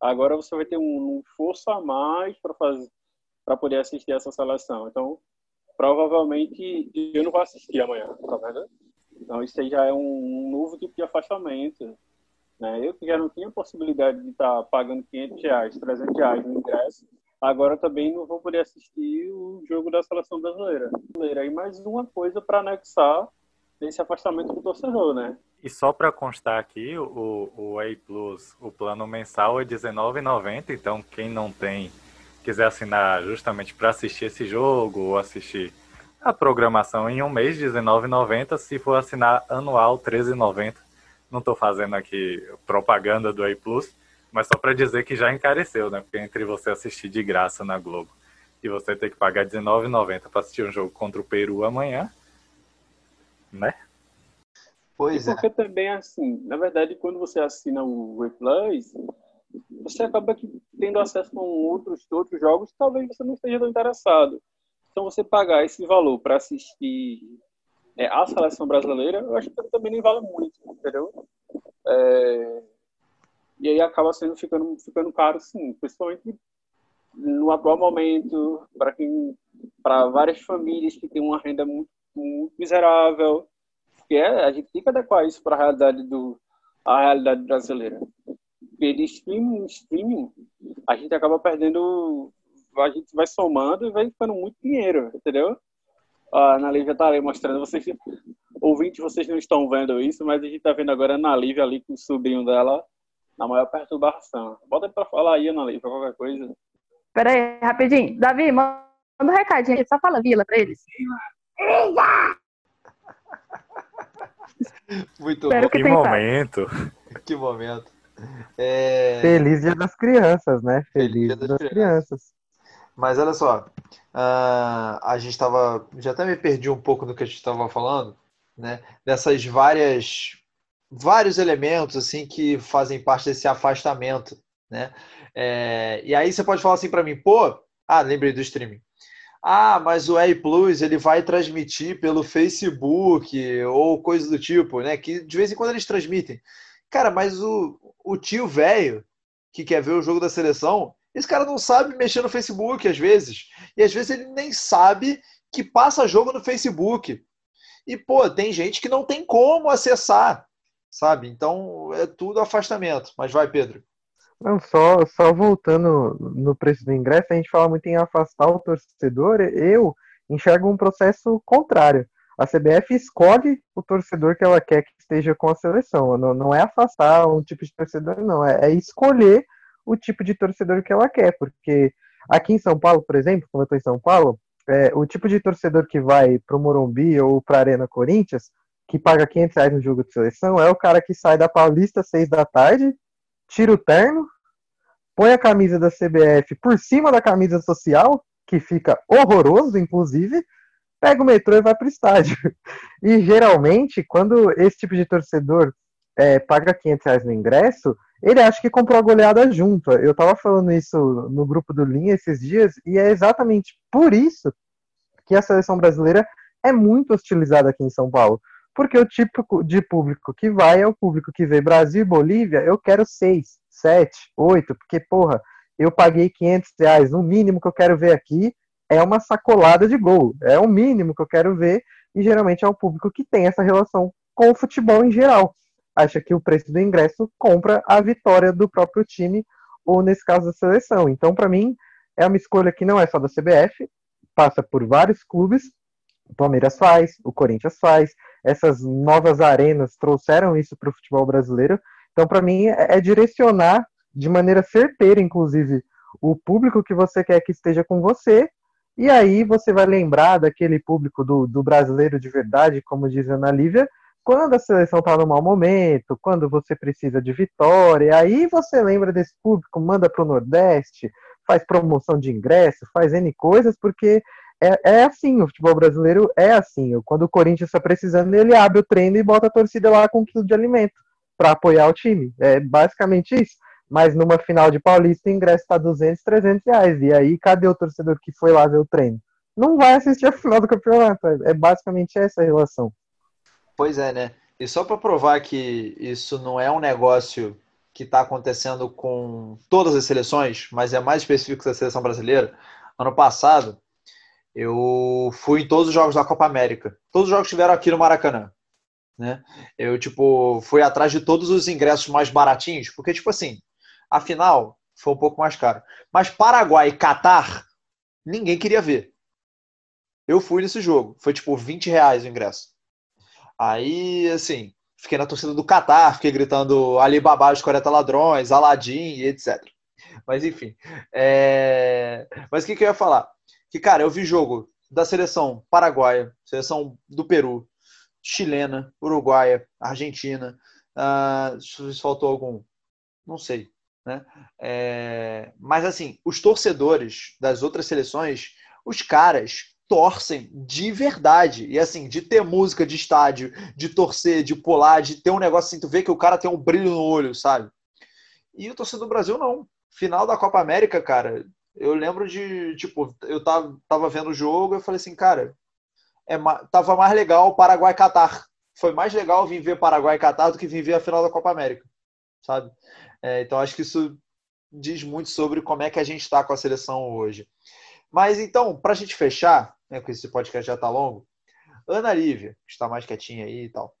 S3: Agora você vai ter um, um esforço a mais para fazer para poder assistir essa seleção. Então, provavelmente eu não vou assistir amanhã, tá vendo? Então, isso aí já é um, um novo tipo de afastamento né? Eu que já não tinha possibilidade de estar tá pagando 500 reais, 300 reais no ingresso, agora também não vou poder assistir o jogo da seleção brasileira. E mais uma coisa para anexar esse afastamento do torcedor, né?
S8: E só para constar aqui, o, o A Plus, o plano mensal é R$19,90, então quem não tem, quiser assinar justamente para assistir esse jogo ou assistir a programação em um mês, R$19,90, se for assinar anual, R$13,90 não estou fazendo aqui propaganda do A Plus, Mas só para dizer que já encareceu, né? Porque entre você assistir de graça na Globo e você ter que pagar R$19,90 para assistir um jogo contra o Peru amanhã, né?
S1: Pois
S3: e
S1: é.
S3: porque também, assim, na verdade, quando você assina o Plus, você acaba que tendo acesso a outros, outros jogos que talvez você não esteja tão interessado. Então, você pagar esse valor para assistir é, a seleção brasileira, eu acho que também nem vale muito, entendeu? É, e aí acaba sendo ficando, ficando caro, sim, principalmente no atual momento, para quem, para várias famílias que têm uma renda muito, miserável, porque é, a gente tem que adequar isso para a realidade do a realidade brasileira. Porque de streaming em streaming, a gente acaba perdendo, a gente vai somando e vai ficando muito dinheiro, entendeu? A Ana Lívia tá ali mostrando, vocês, ouvintes, vocês não estão vendo isso, mas a gente tá vendo agora a Ana Lívia ali com o sobrinho dela, na maior perturbação. Bota para falar aí, Ana Lívia, qualquer coisa.
S11: Pera aí, rapidinho. Davi, manda um recadinho só fala vila pra eles.
S1: Muito
S11: Espero
S1: bom.
S11: que
S8: Que momento.
S1: Que momento. É,
S7: Feliz Dia das Crianças, né?
S1: Feliz
S7: Feliz
S1: Dia das
S7: das Crianças.
S1: Mas olha só, ah, a gente estava. Já até me perdi um pouco do que a gente estava falando, né? Dessas várias. Vários elementos assim que fazem parte desse afastamento, né? É, e aí você pode falar assim para mim, pô, ah, lembrei do streaming. Ah, mas o EI Plus ele vai transmitir pelo Facebook ou coisa do tipo, né? Que de vez em quando eles transmitem. Cara, mas o, o tio velho que quer ver o jogo da seleção, esse cara não sabe mexer no Facebook às vezes. E às vezes ele nem sabe que passa jogo no Facebook. E, pô, tem gente que não tem como acessar, sabe? Então é tudo afastamento. Mas vai, Pedro.
S7: Não, só, só voltando no preço do ingresso, a gente fala muito em afastar o torcedor. Eu enxergo um processo contrário. A CBF escolhe o torcedor que ela quer que esteja com a seleção. Não, não é afastar um tipo de torcedor, não. É, é escolher o tipo de torcedor que ela quer. Porque aqui em São Paulo, por exemplo, como eu estou em São Paulo, é, o tipo de torcedor que vai para o Morumbi ou para a Arena Corinthians, que paga 500 reais no jogo de seleção, é o cara que sai da Paulista às 6 da tarde, tira o terno, põe a camisa da CBF por cima da camisa social, que fica horroroso, inclusive, pega o metrô e vai para o estádio. E geralmente, quando esse tipo de torcedor é, paga 500 reais no ingresso, ele acha que comprou a goleada junto. Eu tava falando isso no grupo do Linha esses dias, e é exatamente por isso que a seleção brasileira é muito hostilizada aqui em São Paulo. Porque o tipo de público que vai é o público que vê Brasil e Bolívia, eu quero seis, sete, oito, porque, porra, eu paguei 500 reais, o mínimo que eu quero ver aqui é uma sacolada de gol, é o mínimo que eu quero ver, e geralmente é o público que tem essa relação com o futebol em geral. Acha que o preço do ingresso compra a vitória do próprio time, ou nesse caso da seleção. Então, para mim, é uma escolha que não é só da CBF, passa por vários clubes, o Palmeiras faz, o Corinthians faz, essas novas arenas trouxeram isso para o futebol brasileiro. Então, para mim, é direcionar de maneira certeira, inclusive, o público que você quer que esteja com você. E aí você vai lembrar daquele público do, do brasileiro de verdade, como diz a Ana Lívia, quando a seleção está no mau momento, quando você precisa de vitória, aí você lembra desse público, manda para o Nordeste, faz promoção de ingresso, faz N coisas, porque é, é assim, o futebol brasileiro é assim. Quando o Corinthians está precisando, ele abre o treino e bota a torcida lá com um quilo de alimento para apoiar o time. É basicamente isso. Mas numa final de Paulista, o ingresso está 200, 300 reais. E aí, cadê o torcedor que foi lá ver o treino? Não vai assistir a final do campeonato. É basicamente essa a relação.
S1: Pois é, né? E só para provar que isso não é um negócio que está acontecendo com todas as seleções, mas é mais específico da seleção brasileira, ano passado eu fui em todos os jogos da Copa América. Todos os jogos estiveram aqui no Maracanã. Né? Eu, tipo, fui atrás de todos os ingressos mais baratinhos, porque, tipo assim, a final foi um pouco mais caro. Mas Paraguai e Catar, ninguém queria ver. Eu fui nesse jogo. Foi, tipo, 20 reais o ingresso. Aí, assim, fiquei na torcida do Catar, fiquei gritando Alibaba, os 40 ladrões, Aladim etc. Mas, enfim. É... Mas o que, que eu ia falar? Que, cara, eu vi jogo da seleção paraguaia, seleção do Peru, chilena, uruguaia, argentina. Uh, se faltou algum, não sei. né? É, mas assim, os torcedores das outras seleções, os caras torcem de verdade. E assim, de ter música de estádio, de torcer, de pular, de ter um negócio assim, tu vê que o cara tem um brilho no olho, sabe? E o torcedor do Brasil não. Final da Copa América, cara, eu lembro de, tipo, eu tava, tava vendo o jogo e eu falei assim, cara, é, tava mais legal Paraguai e Catar. Foi mais legal vir ver Paraguai e Catar do que vir ver a final da Copa América, sabe? É, então acho que isso diz muito sobre como é que a gente está com a seleção hoje. Mas então, para a gente fechar, né, porque esse podcast já está longo, Ana Lívia, que está mais quietinha aí e tal.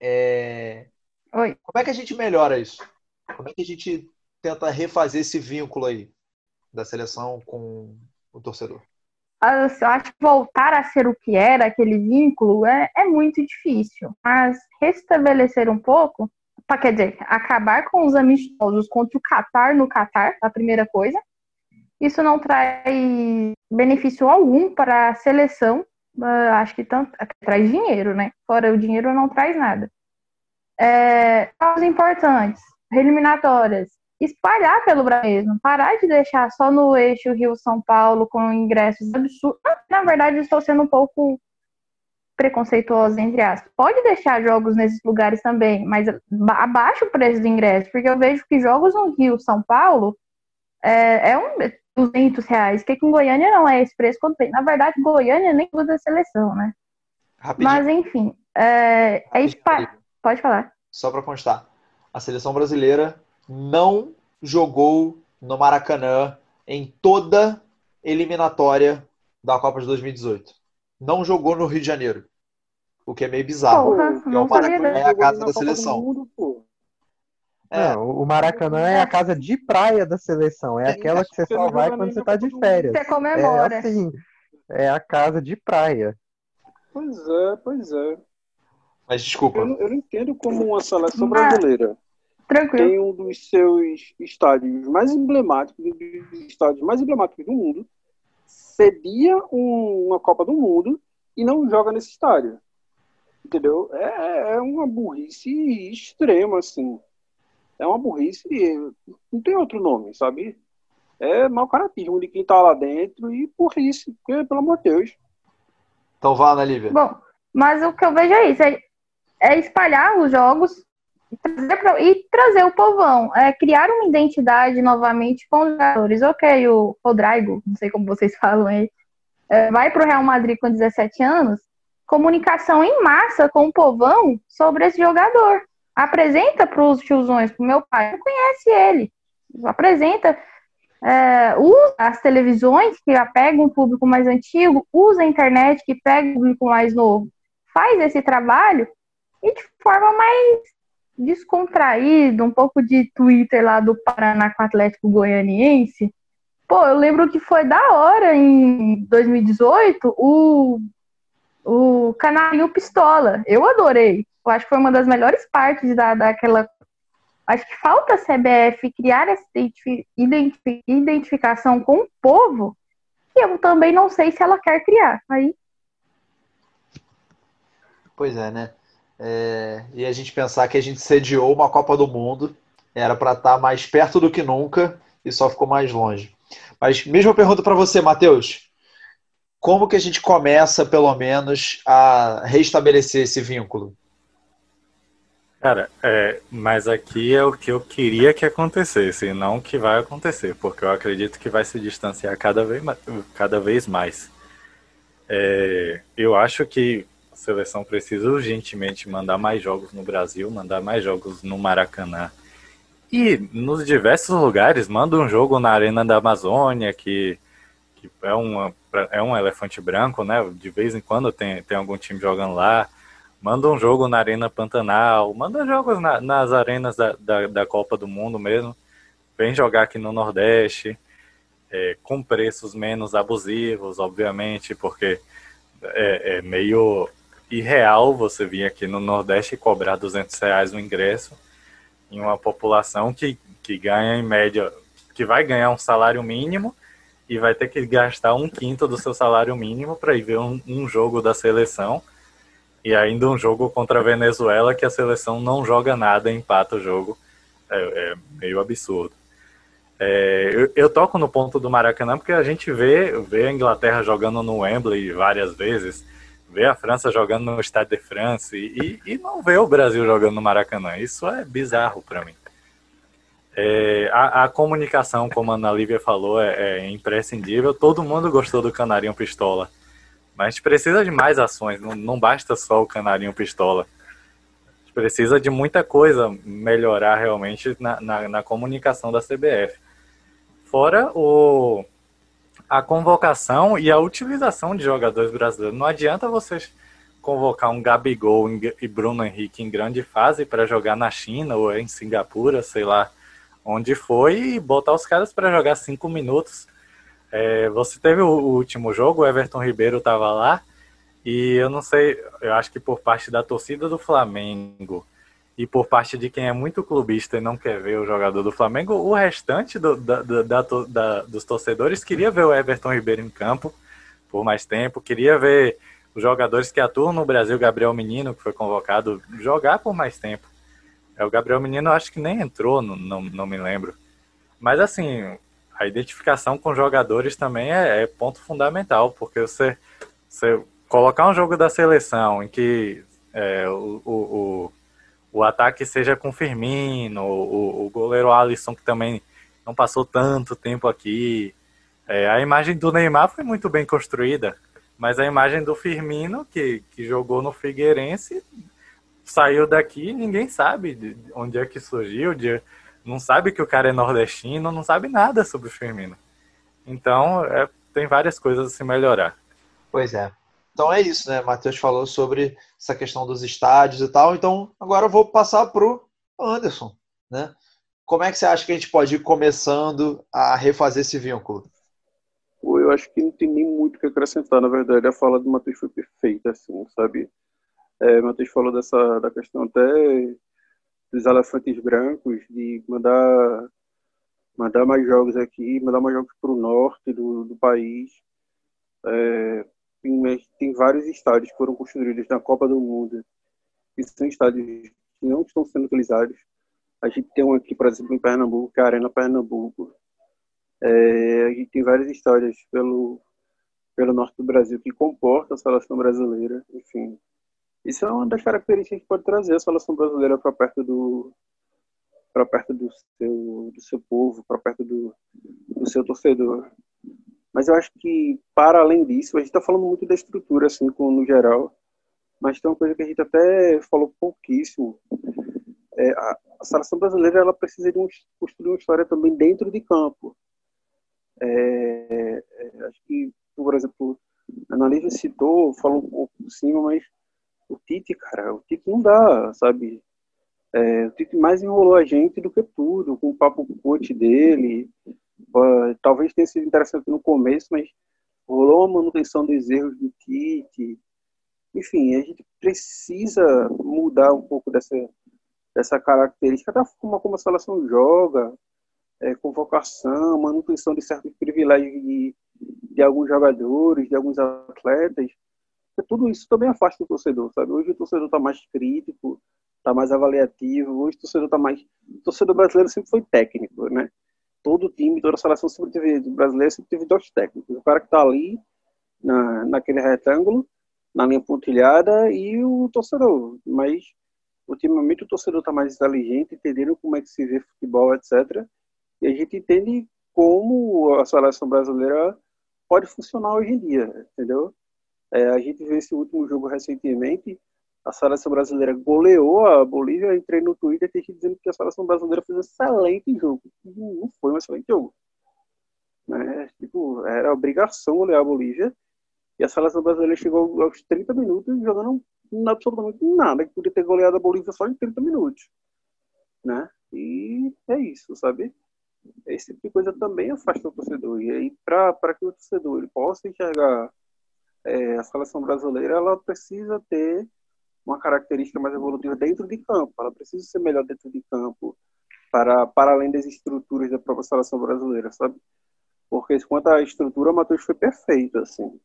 S1: É...
S6: Oi.
S1: Como é que a gente melhora isso? Como é que a gente tenta refazer esse vínculo aí da seleção com o torcedor?
S6: Eu acho que voltar a ser o que era, aquele vínculo, é, é muito difícil. Mas restabelecer um pouco, pra, quer dizer, acabar com os amistosos contra o Qatar no Qatar, a primeira coisa. Isso não traz benefício algum para a seleção. Uh, acho que tanto, traz dinheiro, né? Fora o dinheiro não traz nada. É, os importantes, eliminatórias, espalhar pelo Brasil mesmo, parar de deixar só no eixo Rio-São Paulo com ingressos absurdos. Na verdade, estou sendo um pouco preconceituosa, entre aspas. Pode deixar jogos nesses lugares também, mas abaixa o preço do ingresso, porque eu vejo que jogos no Rio, São Paulo, é, é um 200 reais, que aqui em Goiânia não é esse preço quando tem. Na verdade, Goiânia nem usa a seleção, né? Rapidinho. Mas, enfim, é, é pode falar.
S1: Só para constar, a seleção brasileira não jogou no Maracanã em toda eliminatória da Copa de 2018. Não jogou no Rio de Janeiro. O que é meio bizarro. Porra, porque o Maracanã é a casa da seleção. Mundo,
S7: é. Não, o Maracanã é a casa de praia da seleção. É aquela que você só vai quando você tá de férias.
S6: Você comemora.
S7: É assim, é a casa de praia.
S3: Pois é, pois é.
S1: Mas desculpa.
S3: Eu, eu não entendo como uma seleção brasileira
S6: Tranquilo.
S3: tem um dos seus estádios mais emblemáticos, um dos estádios mais emblemáticos do mundo, cedia um, uma Copa do Mundo e não joga nesse estádio. Entendeu? É, é uma burrice extrema, assim. É uma burrice, não tem outro nome, sabe? É mau caratismo de quem tá lá dentro e burrice, porque, pelo amor de Deus.
S1: Então vá, Ana Lívia.
S6: Bom, mas o que eu vejo é isso, é, é espalhar os jogos trazer, pra, e trazer o povão, é, criar uma identidade novamente com os jogadores. Ok, o Rodrigo, não sei como vocês falam aí, é, vai para o Real Madrid com 17 anos, comunicação em massa com o povão sobre esse jogador. Apresenta para os tiozões, para o meu pai, não conhece ele. Apresenta, é, usa as televisões que pegam um público mais antigo, usa a internet que pega um público mais novo. Faz esse trabalho e de forma mais descontraído, um pouco de Twitter lá do Paraná com o Atlético Goianiense. Pô, eu lembro que foi da hora em 2018 o, o Canarinho Pistola. Eu adorei. Eu acho que foi uma das melhores partes da, daquela. Acho que falta a CBF criar essa identificação com o povo, que eu também não sei se ela quer criar. Aí.
S1: Pois é, né? É, e a gente pensar que a gente sediou uma Copa do Mundo, era para estar tá mais perto do que nunca e só ficou mais longe. Mas mesma pergunta para você, Matheus. Como que a gente começa, pelo menos, a restabelecer esse vínculo?
S8: Cara, é, mas aqui é o que eu queria que acontecesse, e não o que vai acontecer, porque eu acredito que vai se distanciar cada vez, cada vez mais. É, eu acho que seleção precisa urgentemente mandar mais jogos no Brasil, mandar mais jogos no Maracanã. E nos diversos lugares, manda um jogo na Arena da Amazônia, que, que é, uma, é um elefante branco, né? De vez em quando tem, tem algum time jogando lá. Manda um jogo na Arena Pantanal, manda jogos na, nas arenas da, da, da, Copa do Mundo mesmo. Vem jogar aqui no Nordeste, é, com preços menos abusivos, obviamente, porque é, é meio irreal você vir aqui no Nordeste e cobrar 200 reais o ingresso em uma população que, que ganha em média, que vai ganhar um salário mínimo e vai ter que gastar um quinto do seu salário mínimo para ir ver um, um, jogo da seleção e ainda um jogo contra a Venezuela que a seleção não joga nada, empata o jogo. É, é meio absurdo. É, eu, eu, toco no ponto do Maracanã porque a gente vê, vê a Inglaterra jogando no Wembley várias vezes, vê a França jogando no Stade de France e, e não vê o Brasil jogando no Maracanã. Isso é bizarro para mim. É, a, a, comunicação, como a Ana Lívia falou, é, é, imprescindível. Todo mundo gostou do Canarinho Pistola. Mas precisa de mais ações, não, não basta só o Canarinho Pistola. Precisa de muita coisa melhorar realmente na, na, na comunicação da CBF. Fora o, a convocação e a utilização de jogadores brasileiros. Não adianta vocês convocar um Gabigol e Bruno Henrique em grande fase para jogar na China ou em Singapura, sei lá onde foi, e botar os caras para jogar cinco minutos. É, você teve o, último jogo, o Everton Ribeiro estava lá, e eu não sei, eu acho que por parte da torcida do Flamengo e por parte de quem é muito clubista e não quer ver o jogador do Flamengo, o restante do, da, da, da, dos torcedores queria ver o Everton Ribeiro em campo por mais tempo, queria ver os jogadores que atuam no Brasil, Gabriel Menino, que foi convocado, jogar por mais tempo. É, o Gabriel Menino acho que nem entrou, não, não, não me lembro. Mas assim, a identificação com jogadores também é, é, ponto fundamental, porque você, você colocar um jogo da seleção em que é, o, o, o, ataque seja com Firmino, o, o goleiro Alisson, que também não passou tanto tempo aqui. É, a imagem do Neymar foi muito bem construída, mas a imagem do Firmino, que, que jogou no Figueirense, saiu daqui ninguém sabe onde é que surgiu, de, não sabe que o cara é nordestino, não sabe nada sobre o Firmino. Então, é, tem várias coisas a se melhorar.
S1: Pois é. Então é isso, né? Matheus falou sobre essa questão dos estádios e tal. Então, agora eu vou passar pro Anderson, né? Como é que você acha que a gente pode ir começando a refazer esse vínculo?
S3: Eu acho que não tem nem muito o que acrescentar, na verdade. A fala do Matheus foi perfeita, assim, sabe? É, Matheus falou dessa da questão até dos elefantes brancos, de mandar mandar mais jogos aqui, mandar mais jogos para o norte do, do país. É, tem, vários estádios que foram construídos na Copa do Mundo e são estádios que não estão sendo utilizados. A gente tem um aqui, por exemplo, em Pernambuco, que é a Arena Pernambuco. É, a gente tem várias histórias pelo, pelo norte do Brasil que comporta a seleção brasileira, enfim. Isso é uma das características que pode trazer a seleção brasileira para perto do para perto do seu do seu povo, para perto do, do seu torcedor. Mas eu acho que para além disso, a gente está falando muito da estrutura assim, no geral, mas tem uma coisa que a gente até falou pouquíssimo. É, a, a seleção brasileira ela precisa de um, construir uma história também dentro de campo. É, é, acho que, por exemplo, a Analisa citou, falou um pouco por cima, mas o Tite, cara, o Tite não dá, sabe? É, o Tite mais enrolou a gente do que tudo, com o papo coach dele. Uh, talvez tenha sido interessante no começo, mas rolou a manutenção dos erros do Tite. Enfim, a gente precisa mudar um pouco dessa, dessa característica da forma como a seleção joga, é, convocação, manutenção de certos privilégios de, de alguns jogadores, de alguns atletas tudo isso também afasta o torcedor, sabe? Hoje o torcedor está mais crítico, está mais avaliativo, hoje o torcedor está mais... O torcedor brasileiro sempre foi técnico, né? Todo time, toda seleção sempre teve, brasileiro sempre teve dois técnicos. O cara que está ali, na, naquele retângulo, na linha pontilhada, e o torcedor. Mas, ultimamente, o torcedor está mais inteligente, entendendo como é que se vê futebol, etc. E a gente entende como a seleção brasileira pode funcionar hoje em dia, entendeu? É, a gente viu esse último jogo recentemente, a seleção brasileira goleou a Bolívia. Entrei no Twitter e dizendo que a seleção brasileira fez um excelente jogo. Não foi um excelente jogo. Né? Tipo, era obrigação golear a Bolívia. E a seleção brasileira chegou aos 30 minutos jogando absolutamente nada, que podia ter goleado a Bolívia só em 30 minutos. Né? E é isso, sabe? Esse tipo de coisa também afasta o torcedor. E aí, para que o torcedor ele possa enxergar é, a seleção brasileira ela precisa ter uma característica mais evolutiva dentro de campo. Ela precisa ser melhor dentro de campo para, para além das estruturas da própria seleção brasileira, sabe? Porque quanto à estrutura, o Matheus foi perfeito, assim,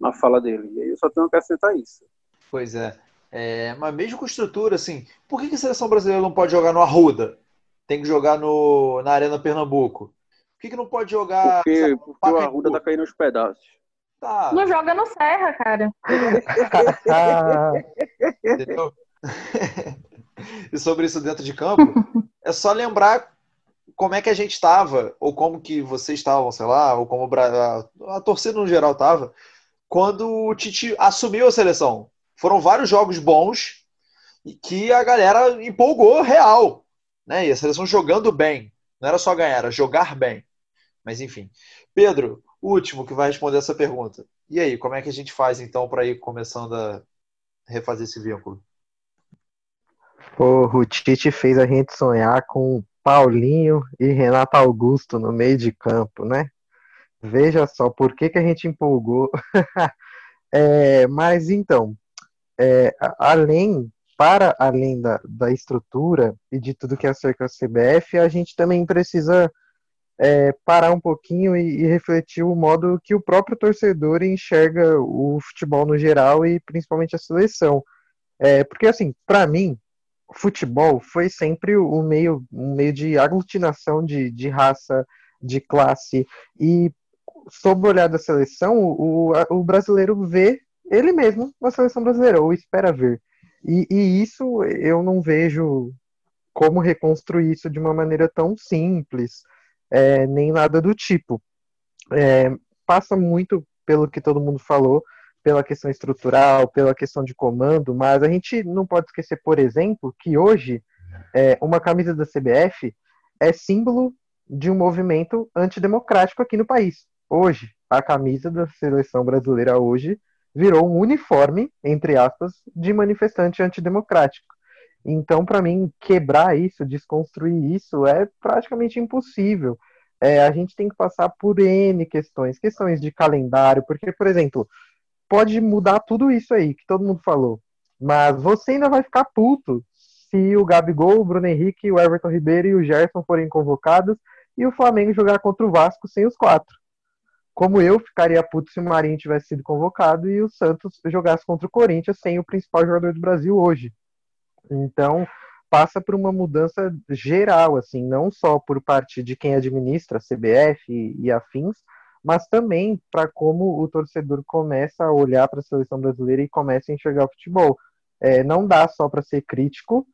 S3: na fala dele. E aí eu só tenho que acrescentar isso.
S1: Pois é. é. Mas mesmo com estrutura, assim, por que, a seleção brasileira não pode jogar no Arruda? Tem que jogar no, na Arena Pernambuco. Por que, que não pode jogar.
S3: Porque,
S1: sabe,
S3: porque o? Arruda tá caindo aos pedaços.
S1: Tá,
S6: Não joga no Serra, cara.
S1: entendeu? e sobre isso dentro de campo, é só lembrar como é que a gente estava, ou como que vocês estavam, sei lá, ou como a, a torcida no geral estava, quando o Tite assumiu a seleção. Foram vários jogos bons e que a galera empolgou real, né? E a seleção jogando bem. Não era só ganhar, era jogar bem. Mas enfim. Pedro, último que vai responder essa pergunta. E aí, como é que a gente faz então para ir começando a refazer esse vínculo?
S7: O Tite fez a gente sonhar com Paulinho e Renato Augusto no meio de campo, né? Veja só por que, que a gente empolgou. É, mas então, é, a- além, para além da, da estrutura e de tudo que é acerca da CBF, a gente também precisa é, parar um pouquinho e, e refletir o modo que o próprio torcedor enxerga o futebol no geral e principalmente a seleção. É, porque assim, para mim, futebol foi sempre o meio, um meio de aglutinação de, de raça, de classe, e sob o olhar da seleção, o, o brasileiro vê ele mesmo na seleção brasileira, ou espera ver. E, e isso eu não vejo como reconstruir isso de uma maneira tão simples, é, nem nada do tipo. É, passa muito pelo que todo mundo falou, pela questão estrutural, pela questão de comando, mas a gente não pode esquecer, por exemplo, que hoje é, uma camisa da CBF é símbolo de um movimento antidemocrático aqui no país. Hoje, a camisa da seleção brasileira hoje virou um uniforme, entre aspas, de manifestante antidemocrático. Então, para mim, quebrar isso, desconstruir isso é praticamente impossível. É, a gente tem que passar por N questões, questões de calendário, porque, por exemplo, pode mudar tudo isso aí que todo mundo falou, mas você ainda vai ficar puto se o Gabigol, o Bruno Henrique, o Everton Ribeiro e o Gerson forem convocados e o Flamengo jogar contra o Vasco sem os quatro. Como eu ficaria puto se o Marinho tivesse sido convocado e o Santos jogasse contra o Corinthians sem o principal jogador do Brasil hoje. Então, passa por uma mudança geral, assim, não só por parte de quem administra a CBF e, e afins, mas também para como o torcedor começa a olhar para a seleção brasileira e começa a enxergar o futebol. É, não dá só para ser crítico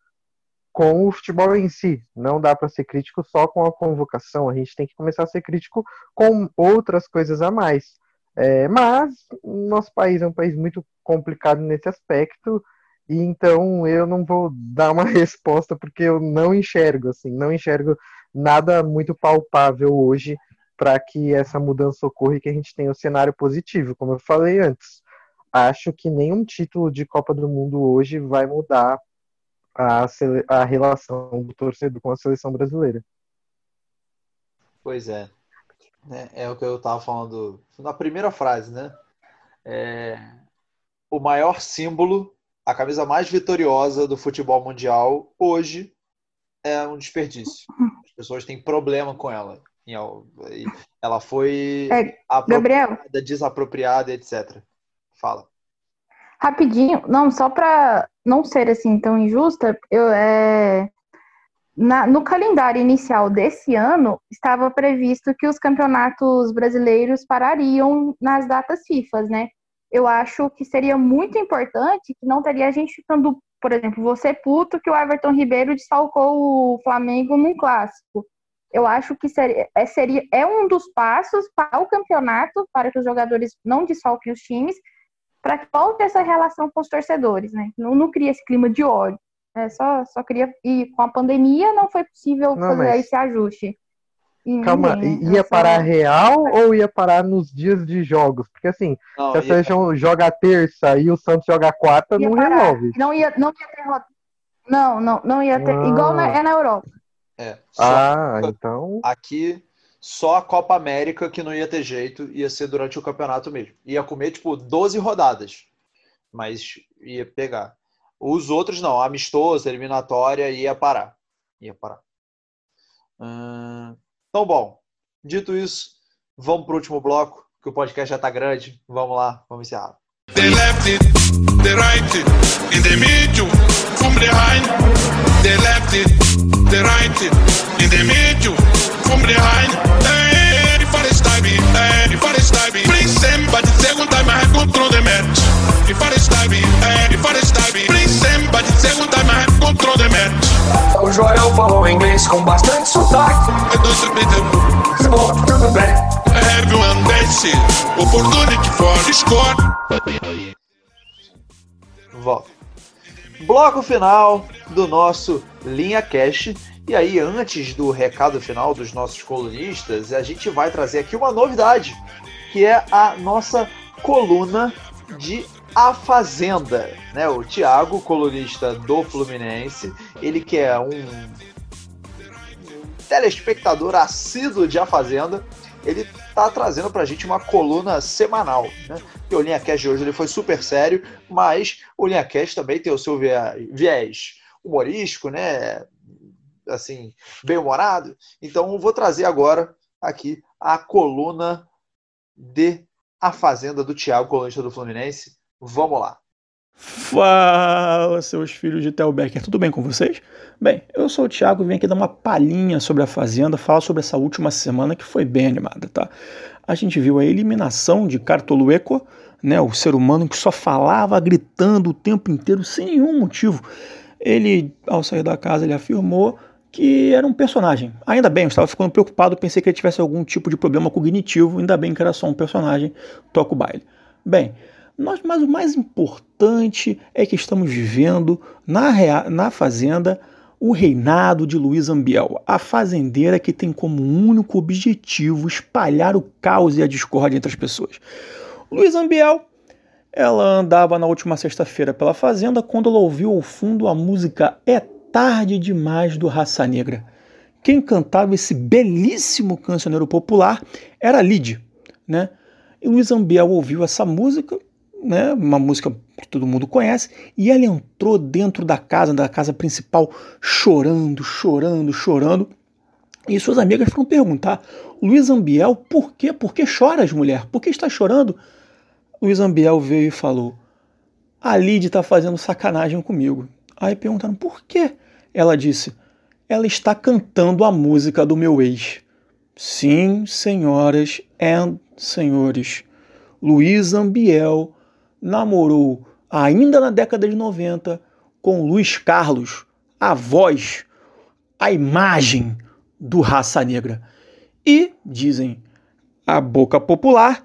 S7: com o futebol em si, não dá para ser crítico só com a convocação, a gente tem que começar a ser crítico com outras coisas a mais. É, mas nosso país é um país muito complicado nesse aspecto, e então eu não vou dar uma resposta porque eu não enxergo, assim, não enxergo nada muito palpável hoje para que essa mudança ocorra e que a gente tenha um cenário positivo, como eu falei antes. Acho que nenhum título de Copa do Mundo hoje vai mudar a, a relação do torcedor com a seleção brasileira.
S1: Pois é. É, é o que eu estava falando na primeira frase, né? É, o maior símbolo, a camisa mais vitoriosa do futebol mundial hoje é um desperdício. As pessoas têm problema com ela. Ela foi
S6: É, Gabriel,
S1: desapropriada, etc. Fala.
S6: rapidinho, não, só para não ser assim tão injusta, eu, é, na- no calendário inicial desse ano, estava previsto que os campeonatos brasileiros parariam nas datas FIFA, né? Eu acho que seria muito importante que não teria gente ficando, por exemplo, você puto que o Everton Ribeiro desfalcou o Flamengo num clássico. Eu acho que seria, é, seria, é um dos passos para o campeonato, para que os jogadores não desfalquem os times, para que volte essa relação com os torcedores, né? Não, não cria esse clima de ódio. É, só, só queria. E com a pandemia não foi possível
S7: Não,
S6: fazer
S7: mas-
S6: esse ajuste. E
S7: Calma,
S6: ninguém,
S7: ia parar real ou ia parar nos dias de jogos? Porque assim,
S1: Não,
S7: se a
S1: ia-
S7: seleção joga terça e o Santos joga quarta,
S6: ia
S7: não
S6: parar.
S7: resolve.
S6: Não ia, não ia ter. Não, não, não ia ter.
S7: Ah.
S6: Igual na- é na Europa.
S1: É,
S7: Ah, então.
S1: aqui só a Copa América que não ia ter jeito, ia ser durante o campeonato mesmo. Ia comer tipo 12 rodadas, mas ia pegar. Os outros não, amistoso, eliminatória, ia parar. Ia parar. Hum, então, bom, dito isso, vamos para o último bloco, que o podcast já está grande. Vamos lá, vamos encerrar.
S12: The left the right in the middle, from behind. The left the right in the middle, from behind. Hey, the father's time, hey, the father's time. Please send, but the second time I have control the match. The father's time, hey, the father's time. Please
S13: português com bastante sotaque. Sport, tudo bem.
S12: Everyone dance. Opportunity for score.
S1: Volta. Bloco final do nosso Linha Cash. E aí, antes do recado final dos nossos colunistas, a gente vai trazer aqui uma novidade, que é a nossa coluna de A Fazenda. Né? O Thiago, colunista do Fluminense, ele que é um telespectador assíduo de A Fazenda, ele tá trazendo pra gente uma coluna semanal, né? Porque o Linha Cash de hoje ele foi super sério, mas o Linha Cash também tem o seu viés humorístico, né? Assim, bem humorado. Então vou trazer agora aqui a coluna de A Fazenda do Thiago, colunista do Fluminense. Vamos lá.
S14: Fala, seus filhos de Theo Becker, tudo bem com vocês? Bem, eu sou o Thiago e vim aqui dar uma palhinha sobre a Fazenda, falar sobre essa última semana que foi bem animada, tá? A gente viu a eliminação de Cartolueco, né, o ser humano que só falava gritando o tempo inteiro sem nenhum motivo. Ele, ao sair da casa, ele afirmou que era um personagem. Ainda bem, eu estava ficando preocupado, pensei que ele tivesse algum tipo de problema cognitivo, ainda bem que era só um personagem, toca o baile. Bem, nós, mas o mais importante é que estamos vivendo na, rea- na Fazenda o reinado de Luiz Ambiel, a fazendeira que tem como único objetivo espalhar o caos e a discórdia entre as pessoas. Luiz Ambiel, ela andava na última sexta-feira pela fazenda quando ela ouviu ao fundo a música É Tarde Demais do Raça Negra. Quem cantava esse belíssimo cancioneiro popular era Lid, né? E Luiz Ambiel ouviu essa música, né, uma música que todo mundo conhece, e ela entrou dentro da casa, da casa principal, chorando, chorando, chorando. E suas amigas foram perguntar: Luiz Ambiel, por quê? Por que choras, mulher? Por que está chorando? Luiz Ambiel veio e falou: A Lid está fazendo sacanagem comigo. Aí perguntaram: Por quê? Ela disse: Ela está cantando a música do meu ex. Sim, senhoras e senhores, Luiz Ambiel namorou ainda na década de 90 com Luiz Carlos, a voz, a imagem do Raça Negra. E dizem a boca popular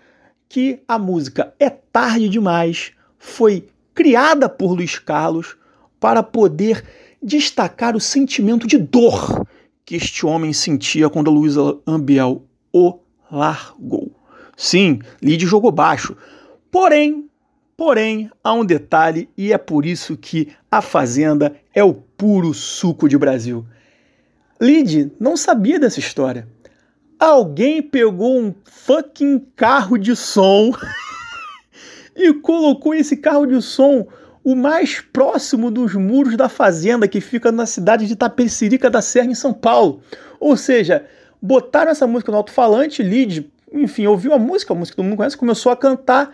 S14: que a música É Tarde Demais foi criada por Luiz Carlos para poder destacar o sentimento de dor que este homem sentia quando a Luísa Ambiel o largou. Sim, Lid jogou baixo. Porém, porém, há um detalhe e é por isso que a Fazenda é o puro suco de Brasil. Lid não sabia dessa história. Alguém pegou um fucking carro de som e colocou esse carro de som o mais próximo dos muros da fazenda que fica na cidade de Tapecerica da Serra, em São Paulo. Ou seja, botaram essa música no alto-falante, Lid, enfim, ouviu a música, a música todo mundo conhece, começou a cantar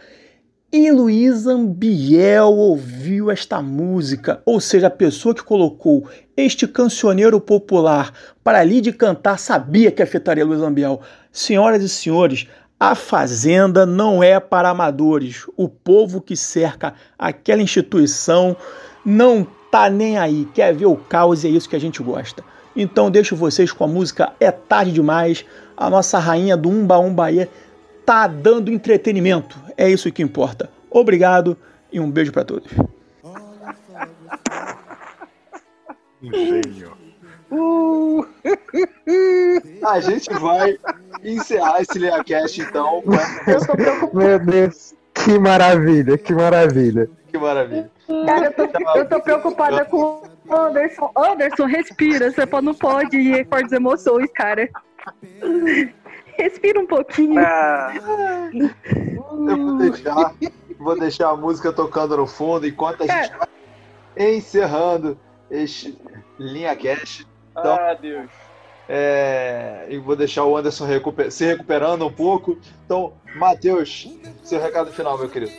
S14: e Luiz Ambiel ouviu esta música, ou seja, a pessoa que colocou este cancioneiro popular para Lid cantar sabia que afetaria Luiz Ambiel. Senhoras e senhores, a Fazenda não é para amadores. O povo que cerca aquela instituição não tá nem aí, quer ver o caos e é isso que a gente gosta. Então deixo vocês com a música É Tarde Demais, a nossa rainha do Umba Umbaê tá dando entretenimento, é isso que importa. Obrigado e um beijo para todos.
S8: Engenho.
S1: Uh! A gente vai encerrar esse LeaCast então.
S11: Eu tô preocupada.
S7: Meu Deus, que maravilha, que maravilha.
S1: Que maravilha.
S11: Cara, eu tô, eu tô preocupada com o Anderson. Anderson, respira. Você não pode ir com as emoções, cara. Respira um pouquinho.
S1: Eu vou deixar, vou deixar a música tocando no fundo enquanto a gente vai encerrando este linha cash. Então,
S3: Ah, Deus.
S1: é, e vou deixar o Anderson recuper- se recuperando um pouco. Então, Matheus, seu recado final, meu querido.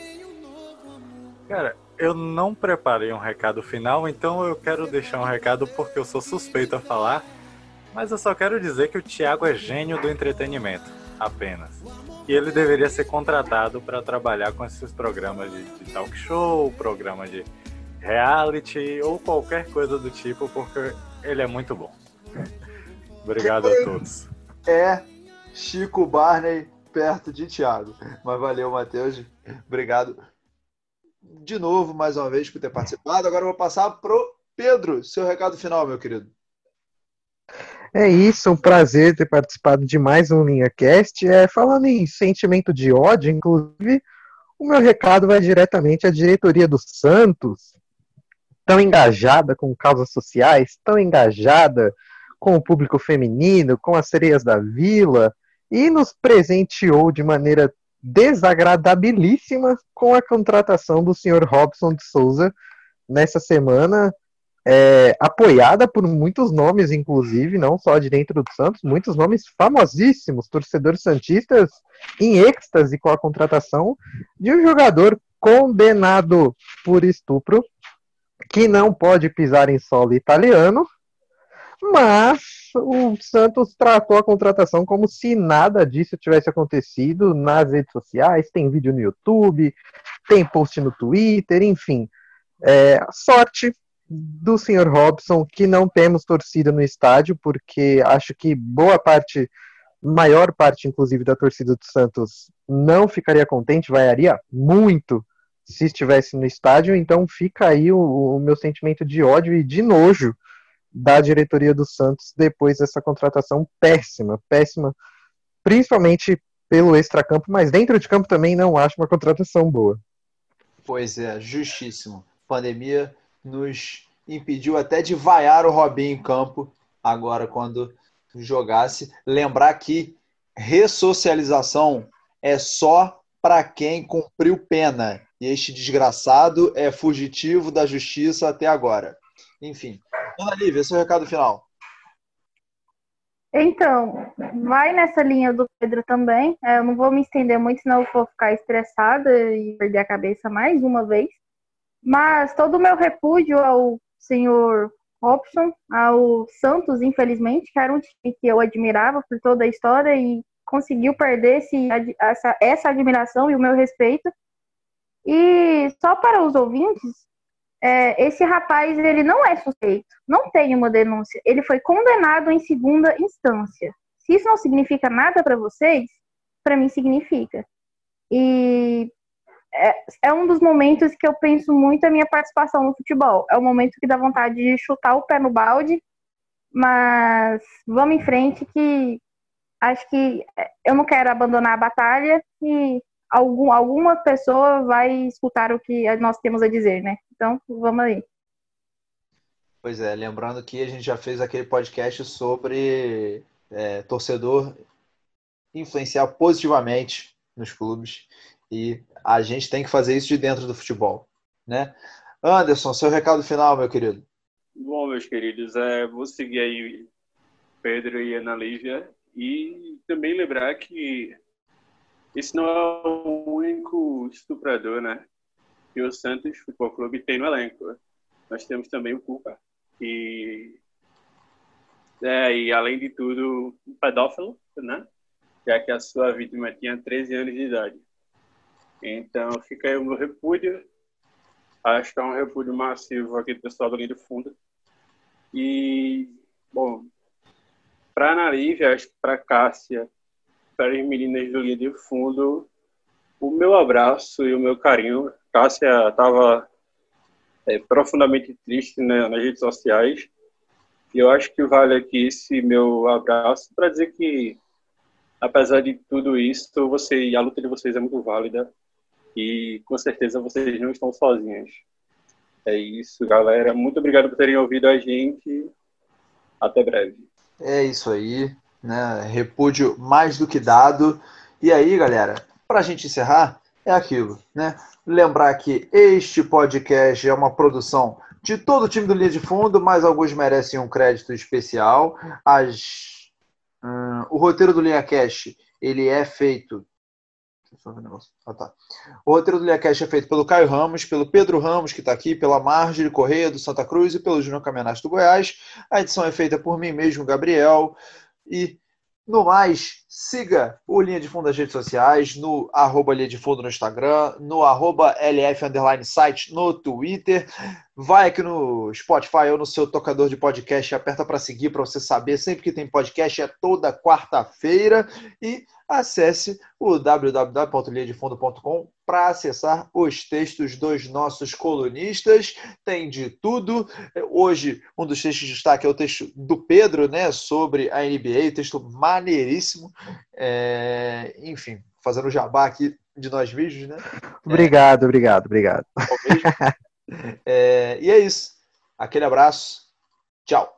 S8: Cara, eu não preparei um recado final, então eu quero deixar um recado porque eu sou suspeito a falar. Mas eu só quero dizer que o Thiago é gênio do entretenimento, apenas. E ele deveria ser contratado para trabalhar com esses programas de, de talk show, programa de reality ou qualquer coisa do tipo, porque ele é muito bom. Obrigado a todos.
S1: É Chico Barney perto de Thiago. Mas valeu, Matheus. Obrigado de novo, mais uma vez, por ter participado. Agora eu vou passar pro Pedro. Seu recado final, meu querido.
S7: É isso, um prazer ter participado de mais um LinhaCast. É, falando em sentimento de ódio, inclusive, o meu recado vai diretamente à diretoria do Santos, tão engajada com causas sociais, tão engajada com o público feminino, com as sereias da vila, e nos presenteou de maneira desagradabilíssima com a contratação do senhor Robson de Souza nessa semana, é, apoiada por muitos nomes, inclusive, não só de dentro do Santos, muitos nomes famosíssimos, torcedores santistas em êxtase com a contratação de um jogador condenado por estupro, que não pode pisar em solo italiano, mas o Santos tratou a contratação como se nada disso tivesse acontecido nas redes sociais. Tem vídeo no YouTube, tem post no Twitter, enfim. É, sorte do senhor Robson, que não temos torcida no estádio, porque acho que boa parte, maior parte, inclusive, da torcida do Santos não ficaria contente, vaiaria muito se estivesse no estádio, então fica aí o, o meu sentimento de ódio e de nojo da diretoria do Santos depois dessa contratação péssima, péssima, principalmente pelo extracampo, mas dentro de campo também não acho uma contratação boa.
S1: Pois é, justíssimo. Pandemia nos impediu até de vaiar o Robinho em campo agora quando jogasse. Lembrar que ressocialização é só para quem cumpriu pena. E este desgraçado é fugitivo da justiça até agora. Enfim. Ana Lívia, seu recado final.
S6: Então, vai nessa linha do Pedro também. É, eu não vou me estender muito, senão eu vou ficar estressada e perder a cabeça mais uma vez. Mas todo o meu repúdio ao senhor Robson, ao Santos, infelizmente, que era um time que eu admirava por toda a história e conseguiu perder esse, essa, essa admiração e o meu respeito. E só para os ouvintes, é, esse rapaz ele não é suspeito, não tem uma denúncia, ele foi condenado em segunda instância. Se isso não significa nada para vocês, para mim significa. E é, é, um dos momentos que eu penso muito a minha participação no futebol. É o momento que dá vontade de chutar o pé no balde, mas vamos em frente que acho que é, eu não quero abandonar a batalha e algum, alguma pessoa vai escutar o que nós temos a dizer, né? Então, vamos aí.
S1: Pois é, lembrando que a gente já fez aquele podcast sobre é, torcedor influenciar positivamente nos clubes e a gente tem que fazer isso de dentro do futebol, né? Anderson, seu recado final, meu querido.
S3: Bom, meus queridos, é, vou seguir aí Pedro e Ana Lívia e também lembrar que esse não é o único estuprador, né? Que o Santos Futebol Clube tem no elenco. Nós temos também o Cuca, é, e além de tudo, um pedófilo, né? Já que a sua vítima tinha 13 anos de idade. Então, fica aí o meu repúdio. Acho que é um repúdio massivo aqui do pessoal do Linha do Fundo. E, bom, para a Ana Lívia, acho que para Cássia, para as meninas do Linha de Fundo, o meu abraço e o meu carinho. Cássia estava é, profundamente triste né, nas redes sociais. E eu acho que vale aqui esse meu abraço para dizer que, apesar de tudo isso, você, a luta de vocês é muito válida. E com certeza vocês não estão sozinhos. É isso, galera. Muito obrigado por terem ouvido a gente. Até breve.
S1: É isso aí né? Repúdio mais do que dado. E aí, galera, para a gente encerrar, é aquilo, né? Lembrar que este podcast é uma produção de todo o time do Linha de Fundo, mas alguns merecem um crédito especial. As, hum, o roteiro do Linha Cash, ele é feito ah, tá. O roteiro do LiaCast é feito pelo Caio Ramos, pelo Pedro Ramos, que está aqui, pela Marjorie Correia, do Santa Cruz, e pelo Júnior Caminhas do Goiás. A edição é feita por mim mesmo, Gabriel. E no mais, siga o Linha de Fundo nas redes sociais, no arroba Linha de Fundo no Instagram, no arroba LF Underline Site no Twitter. vai aqui no Spotify ou no seu tocador de podcast, aperta para seguir para você saber sempre que tem podcast é toda quarta-feira e acesse o www.linhadefundo.com para acessar os textos dos nossos colunistas. Tem de tudo. Hoje, um dos textos de destaque é o texto do Pedro, né, sobre a NBA, texto maneiríssimo. É, enfim, fazendo o jabá aqui de nós mesmos, né?
S7: Obrigado, é, obrigado, obrigado.
S1: É, e é isso. Aquele abraço. Tchau.